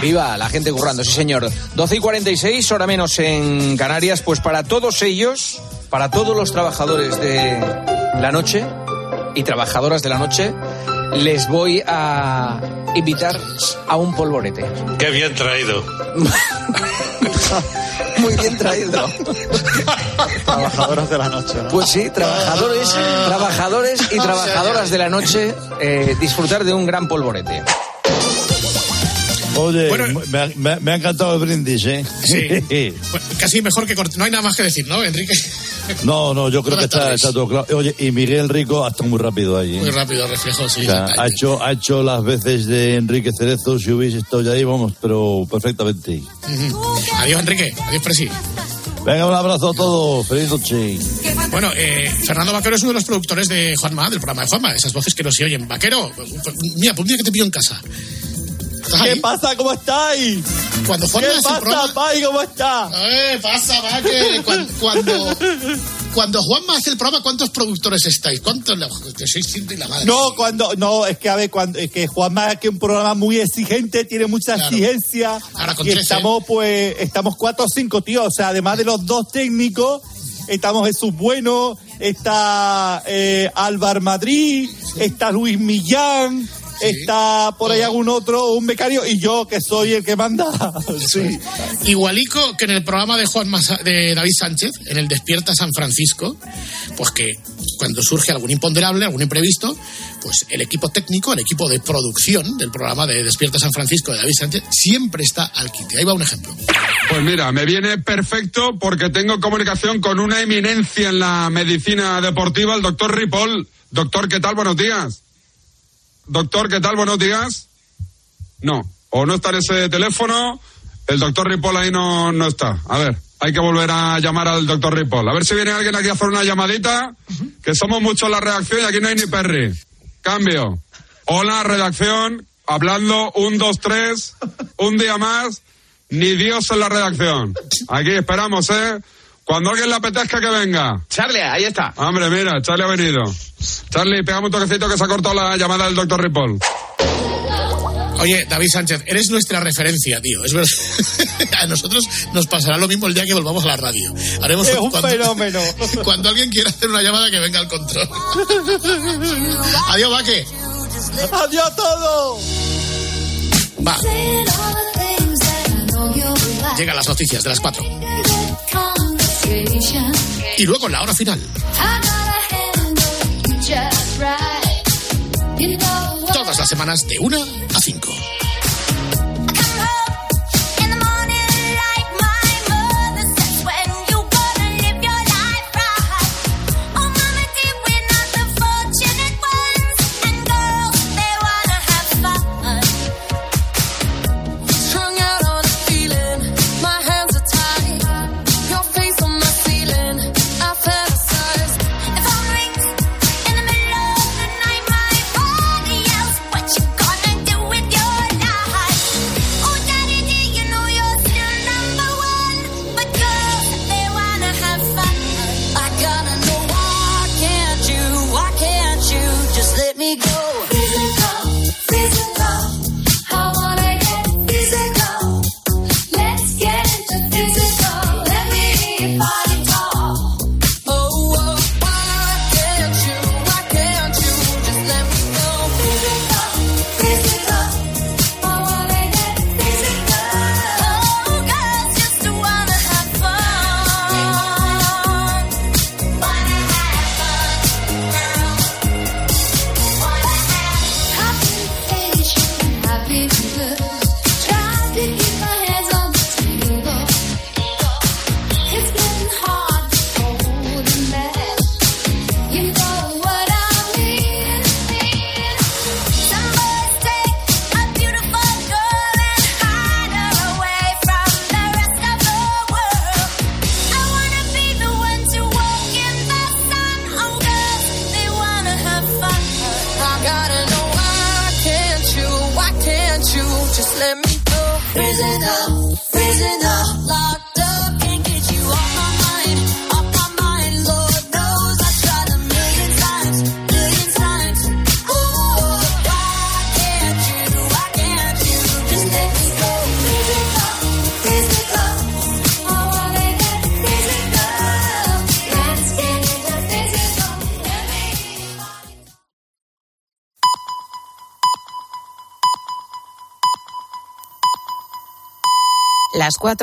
Viva la gente currando, sí señor. 12 y 46, hora menos en Canarias, pues para todos ellos, para todos los trabajadores de la noche y trabajadoras de la noche, les voy a invitar a un polvorete. Qué bien traído. Muy bien traído. Trabajadoras de la noche, ¿no? Pues sí, trabajadores, trabajadores y trabajadoras de la noche, eh, disfrutar de un gran polvorete. Oye, me, ha, me ha- me ha encantado el brindis, ¿eh? Sí. Bueno, casi mejor que corte. No hay nada más que decir, ¿no, Enrique? No, no, yo creo que está, está todo claro. Oye, y Miguel Rico ha estado muy rápido ahí. ¿eh? Muy rápido, reflejo, sí. O sea, ha hecho, ha hecho las veces de Enrique Cerezo, si hubiese estado ya ahí, vamos, pero perfectamente. Adiós, Enrique. Adiós, Presi. Venga, un abrazo a todos. Feliz noche. Bueno, eh, Fernando Vaquero es uno de los productores de Juanma, del programa de Juanma. Esas voces que no se oyen. Vaquero, mira, pues un día que te pillo en casa. ¿Qué pasa? ¿Cómo estáis? Cuando ¿Qué pasa, programa... Pai? ¿Cómo está? Eh, pasa, Vaque. Cuando, cuando, cuando Juanma hace el programa, ¿cuántos productores estáis? ¿Cuántos? Te soy y la madre. No, cuando, no, es que a ver, cuando, es que Juanma es que un programa muy exigente, tiene mucha Claro. exigencia. Ahora con y 13. estamos, pues, estamos cuatro o cinco, tío. O sea, además de los dos técnicos, estamos Jesús Bueno, está eh, Álvar Madrid, está Luis Millán, está por ahí algún otro, un becario, y yo que soy el que manda. sí. Igualico que en el programa de Juan Masa- de David Sánchez, en el Despierta San Francisco, pues que cuando surge algún imponderable, algún imprevisto, pues el equipo técnico, el equipo de producción del programa de Despierta San Francisco de David Sánchez siempre está al quite. Ahí va un ejemplo. Pues mira, me viene perfecto porque tengo comunicación con una eminencia en la medicina deportiva, el doctor Ripoll. Doctor, ¿qué tal? Buenos días. Doctor, ¿qué tal? Buenos días. No, o no está en ese teléfono, el doctor Ripoll ahí no, no está. A ver, hay que volver a llamar al doctor Ripoll. A ver si viene alguien aquí a hacer una llamadita, que somos muchos la redacción y aquí no hay ni perri. Cambio. Hola, redacción, hablando, un, dos, tres, un día más, ni Dios en la redacción. Aquí esperamos, ¿eh? Cuando alguien le apetezca que venga. Charlie, ahí está. Hombre, mira, Charlie ha venido. Charlie, pegame un toquecito que se ha cortado la llamada del doctor Ripoll. Oye, David Sánchez, eres nuestra referencia, tío. Es verdad. A nosotros nos pasará lo mismo el día que volvamos a la radio. Haremos Es un fenómeno. Cuando alguien quiera hacer una llamada, que venga al control. Adiós, Vaque. Adiós a todos. Va. Llegan las noticias de las 4. Y luego la hora final. Todas las semanas de 1 a 5.